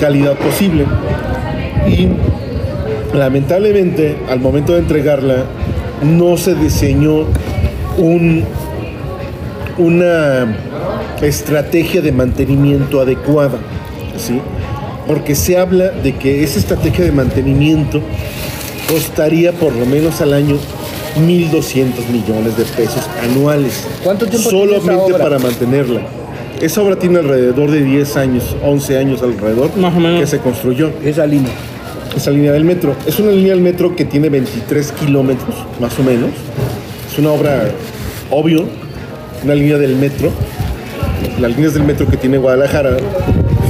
calidad posible. Y lamentablemente, al momento de entregarla, no se diseñó un, una estrategia de mantenimiento adecuada. ¿sí? Porque se habla de que esa estrategia de mantenimiento costaría por lo menos al año 1.200 millones de pesos anuales. ¿Cuánto tiempo tiene esa Solamente obra? para mantenerla. Esa obra tiene alrededor de 10 años, 11 años alrededor, Más o menos. que se construyó Esa línea. esa línea del metro. Es una línea del metro que tiene 23 kilómetros, más o menos. Es una obra, obvio, una línea del metro. Las líneas del metro que tiene Guadalajara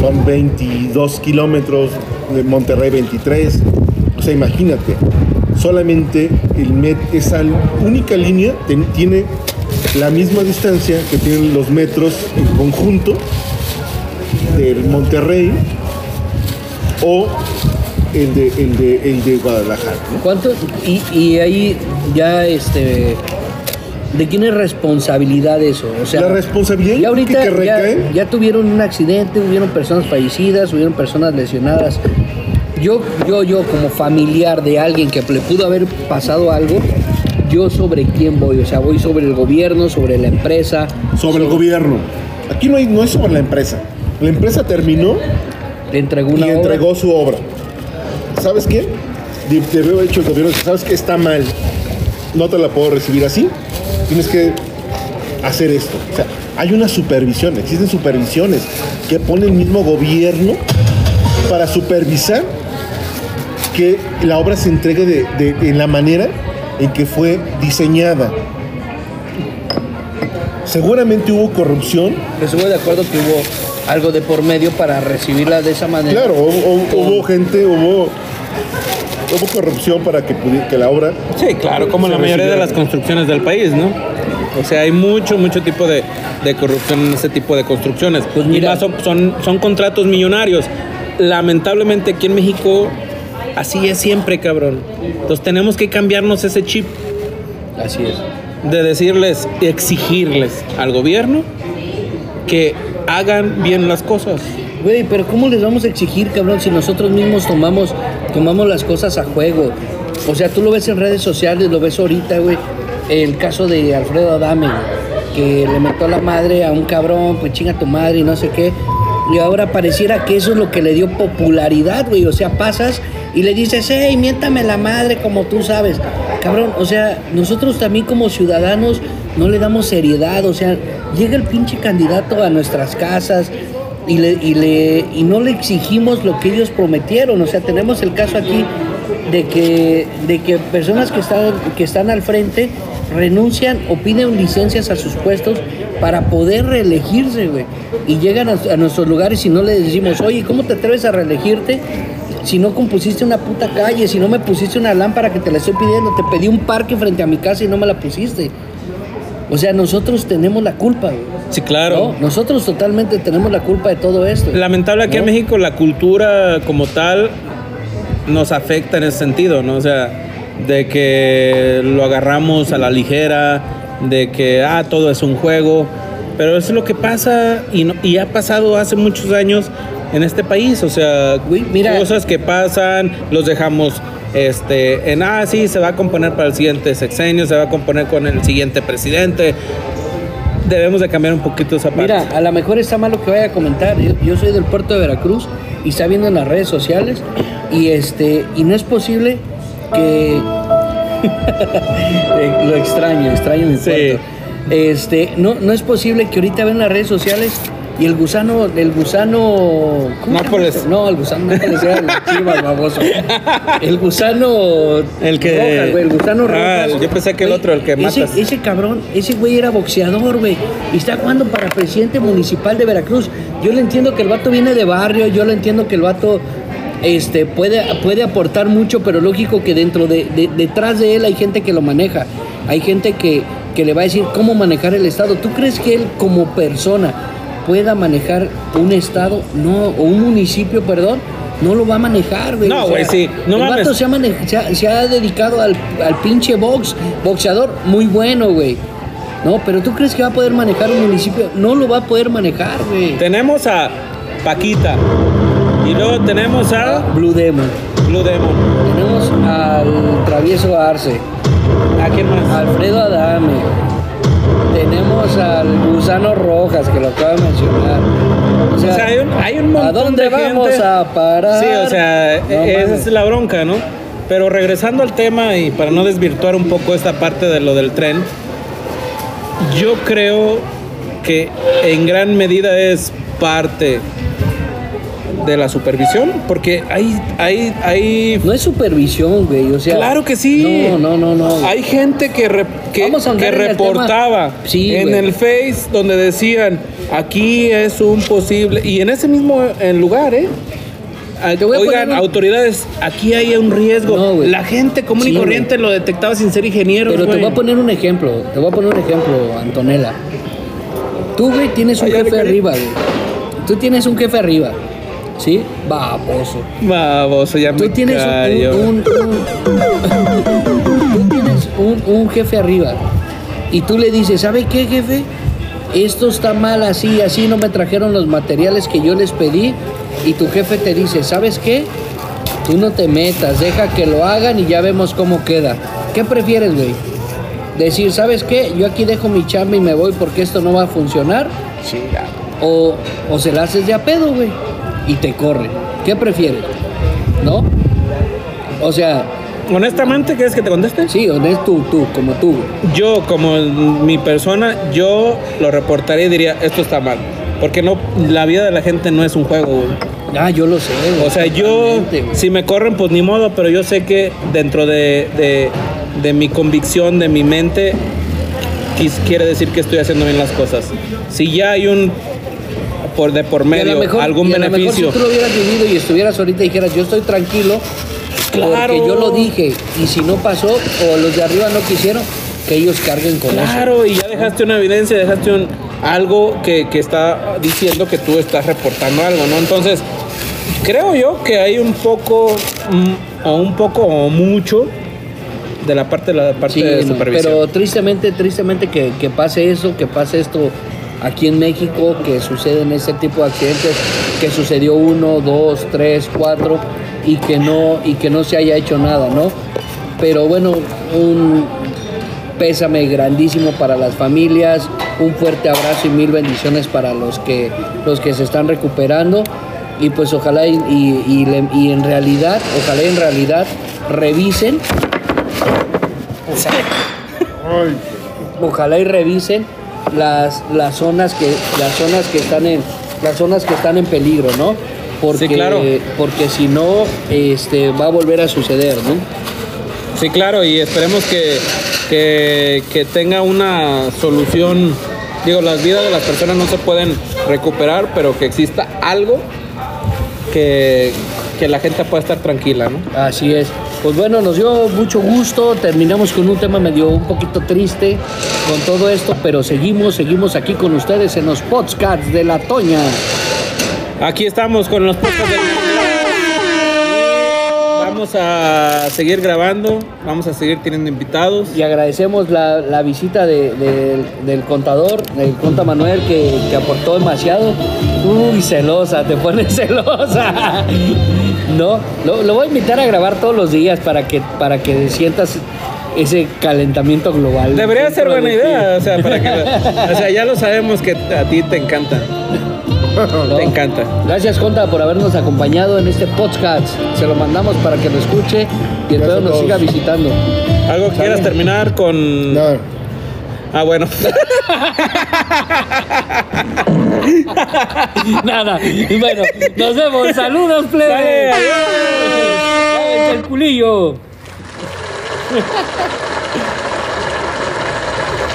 son 22 kilómetros, de Monterrey 23. O sea, imagínate, solamente el met esa única línea tiene la misma distancia que tienen los metros en conjunto del Monterrey o el de, el de, el de Guadalajara. ¿Cuánto? Y ahí ya, este, ¿de quién es responsabilidad eso? O sea, la responsabilidad ya ahorita que ya, recae ya tuvieron un accidente, hubieron personas fallecidas, hubieron personas lesionadas. Yo, yo, yo como familiar de alguien que le pudo haber pasado algo, yo sobre quién voy, o sea, voy sobre el gobierno, sobre la empresa, sobre el gobierno. Aquí no, hay, no es sobre la empresa. La empresa terminó le entregó y una obra. entregó su obra. ¿Sabes qué? Debe haber hecho el gobierno. ¿Sabes qué? Está mal. No te la puedo recibir así. Tienes que hacer esto. O sea, hay una supervisión. Existen supervisiones que pone el mismo gobierno para supervisar que la obra se entregue de, de- en la manera en que fue diseñada. Seguramente hubo corrupción, Estuve de acuerdo que hubo algo de por medio para recibirla de esa manera. Claro, hubo, hubo gente, hubo, hubo corrupción para que, que la obra. Sí, claro, como la mayoría de las construcciones del país, ¿no? O sea, hay mucho, mucho tipo de, de corrupción en ese tipo de construcciones. Pues y mira. más son, son, son contratos millonarios. Lamentablemente aquí en México así es siempre, cabrón. Entonces tenemos que cambiarnos ese chip Así es. de decirles, exigirles al gobierno que hagan bien las cosas. Güey, pero ¿cómo les vamos a exigir, cabrón, si nosotros mismos tomamos, tomamos las cosas a juego? O sea, tú lo ves en redes sociales, lo ves ahorita, güey. El caso de Alfredo Adame, que le metió la madre a un cabrón, pues chinga tu madre y no sé qué. Y ahora pareciera que eso es lo que le dio popularidad, güey. O sea, pasas y le dices, hey, miéntame la madre como tú sabes. Cabrón, o sea, nosotros también como ciudadanos no le damos seriedad. O sea, llega el pinche candidato a nuestras casas y, le, y, le, y no le exigimos lo que ellos prometieron. O sea, tenemos el caso aquí de que, de que personas que están, que están al frente renuncian o piden licencias a sus puestos para poder reelegirse, güey. Y llegan a, nuestros lugares y no les decimos, oye, ¿cómo te atreves a reelegirte? Si no compusiste una puta calle, si no me pusiste una lámpara que te la estoy pidiendo, te pedí un parque frente a mi casa y no me la pusiste. O sea, nosotros tenemos la culpa. Sí, claro. ¿no? Nosotros totalmente tenemos la culpa de todo esto. Lamentable aquí en. México la cultura como tal nos afecta en ese sentido, ¿no? O sea, de que lo agarramos a la ligera, de que ah, todo es un juego, pero eso es lo que pasa y, no- y ha pasado hace muchos años en este país, o sea, mira. cosas que pasan, los dejamos este en ah sí se va a componer para el siguiente sexenio, se va a componer con el siguiente presidente. Debemos de cambiar un poquito esa parte. Mira, a lo mejor está mal lo que vaya a comentar. Yo, yo soy del puerto de Veracruz y está viendo en las redes sociales y este y no es posible que Eh, lo extraño, extraño mi Sí. puerto. Este, no, no es posible que ahorita ven las redes sociales y el gusano, el gusano. ¿cómo se llama Nápoles. este? No, el gusano Nápoles era el chivas, baboso. El gusano. El que- Rojas, güey, el gusano Ah, rojas. yo pensé que el Güey, otro, el que ese, matas. Ese cabrón, ese güey era boxeador, güey. Y está jugando para presidente municipal de Veracruz. Yo le entiendo que el vato viene de barrio, yo le entiendo que el vato este, puede, puede aportar mucho, pero lógico que dentro de, de- detrás de él hay gente que lo maneja. Hay gente que, que le va a decir cómo manejar el Estado. ¿Tú crees que él como persona pueda manejar un Estado? No, o un municipio, perdón. No lo va a manejar, güey. No, O sea, güey, sí. No el mames. vato se ha, mane- se ha- se ha dedicado al, al pinche box, boxeador muy bueno, güey. No, pero ¿tú crees que va a poder manejar un municipio? No lo va a poder manejar, güey. Tenemos a Paquita y luego tenemos a Blue Demon. Blue Demon. Tenemos al travieso Arce, ¿A quién más? Alfredo Adame. Tenemos al Gusano Rojas, que lo acaba de mencionar. O sea, O sea, hay un, hay un montón ¿a dónde de vamos gente. a parar? Sí, o sea, No e- mames. es la bronca, ¿no? Pero regresando al tema y para no desvirtuar un poco esta parte de lo del tren, yo creo que en gran medida es parte de la supervisión, porque hay, hay, hay No es supervisión, güey. O sea, Claro que sí. No, no, no, no. Hay gente que, re- que, que en el reportaba. Sí, en güey. el Face donde decían aquí es un posible y en ese mismo eh, lugar, ¿eh? Ah, Oigan, un- autoridades, aquí hay un riesgo. No. La gente común Sí, y corriente lo detectaba sin ser ingeniero. Pero te voy a poner un ejemplo, te voy a poner un ejemplo, Antonella. Tú, güey, tienes un Ay, jefe arriba, güey. Tú tienes un jefe arriba, ¿sí? Baboso. Baboso, ya Tú me tienes un, callo. un- un- tú tienes un, un jefe arriba y tú le dices, ¿sabe qué, jefe? Esto está mal así, así no me trajeron los materiales que yo les pedí y tu jefe te dice, ¿sabes qué? Tú no te metas, deja que lo hagan y ya vemos cómo queda. ¿Qué prefieres, güey? Decir, ¿sabes qué? Yo aquí dejo mi chamba y me voy porque esto no va a funcionar. O, o se la haces de a pedo, güey. Y te corre. ¿Qué prefieres? ¿No? O sea, Honestamente, ¿quieres que te conteste? sí, honesto tú, tú, como tú. Yo, como mi persona, yo lo reportaría y diría, esto está mal. Porque no, la vida de la gente no es un juego, güey. Ah, yo lo sé, güey. O sea, yo, si me corren, pues ni modo, pero yo sé que dentro de, de, de mi convicción, de mi mente, quis- quiere decir que estoy haciendo bien las cosas. Si ya hay un, por de por medio, mejor- algún y a lo mejor beneficio. si tú lo hubieras vivido y estuvieras ahorita y dijeras, yo estoy tranquilo, Claro. porque yo lo dije, y si no pasó, o los de arriba no quisieron, que ellos carguen con eso. Claro, y ya dejaste una evidencia, dejaste un, algo que, que está diciendo que tú estás reportando algo, ¿no? Entonces, creo yo que hay un poco, mm, o un poco o mucho, de la parte de la parte Sí, de supervisión. pero tristemente, tristemente que, que pase eso, que pase esto aquí en México, que suceden ese tipo de accidentes, que sucedió uno, dos, tres, cuatro, y que no, y que no se haya hecho nada, ¿no? Pero bueno, un pésame grandísimo para las familias, un fuerte abrazo y mil bendiciones para los que, los que se están recuperando. Y pues ojalá y, y- y le- y en realidad, ojalá en realidad revisen ojalá y revisen las, las zonas que las zonas que están en las zonas que están en peligro, ¿no? Porque, Sí, claro. porque si no este va a volver a suceder, ¿no? Sí, claro, y esperemos que, que, que tenga una solución. Digo, las vidas de las personas no se pueden recuperar, pero que exista algo que, que la gente pueda estar tranquila, ¿no? Así es. Pues bueno, nos dio mucho gusto. Terminamos con un tema medio un poquito triste con todo esto, pero seguimos, seguimos aquí con ustedes en los podcasts de la Toña. Aquí estamos con los podcasts del- vamos a seguir grabando, vamos a seguir teniendo invitados. Y agradecemos la, la visita de- de- del contador, del conta Manuel, que, que aportó demasiado. Uy, celosa, te pones celosa. No, lo, lo voy a invitar a grabar todos los días para que, para que sientas ese calentamiento global. Debería ser buena idea, o sea, para que, o sea, ya lo sabemos que a ti te encanta. ¿no? Te encanta. Gracias, Conta, por habernos acompañado en este podcast. Se lo mandamos para que lo escuche y a nos siga visitando. ¿Algo que quieras terminar con...? No, Ah, bueno. Nada. Y bueno, nos vemos. Saludos, plebe. El culillo.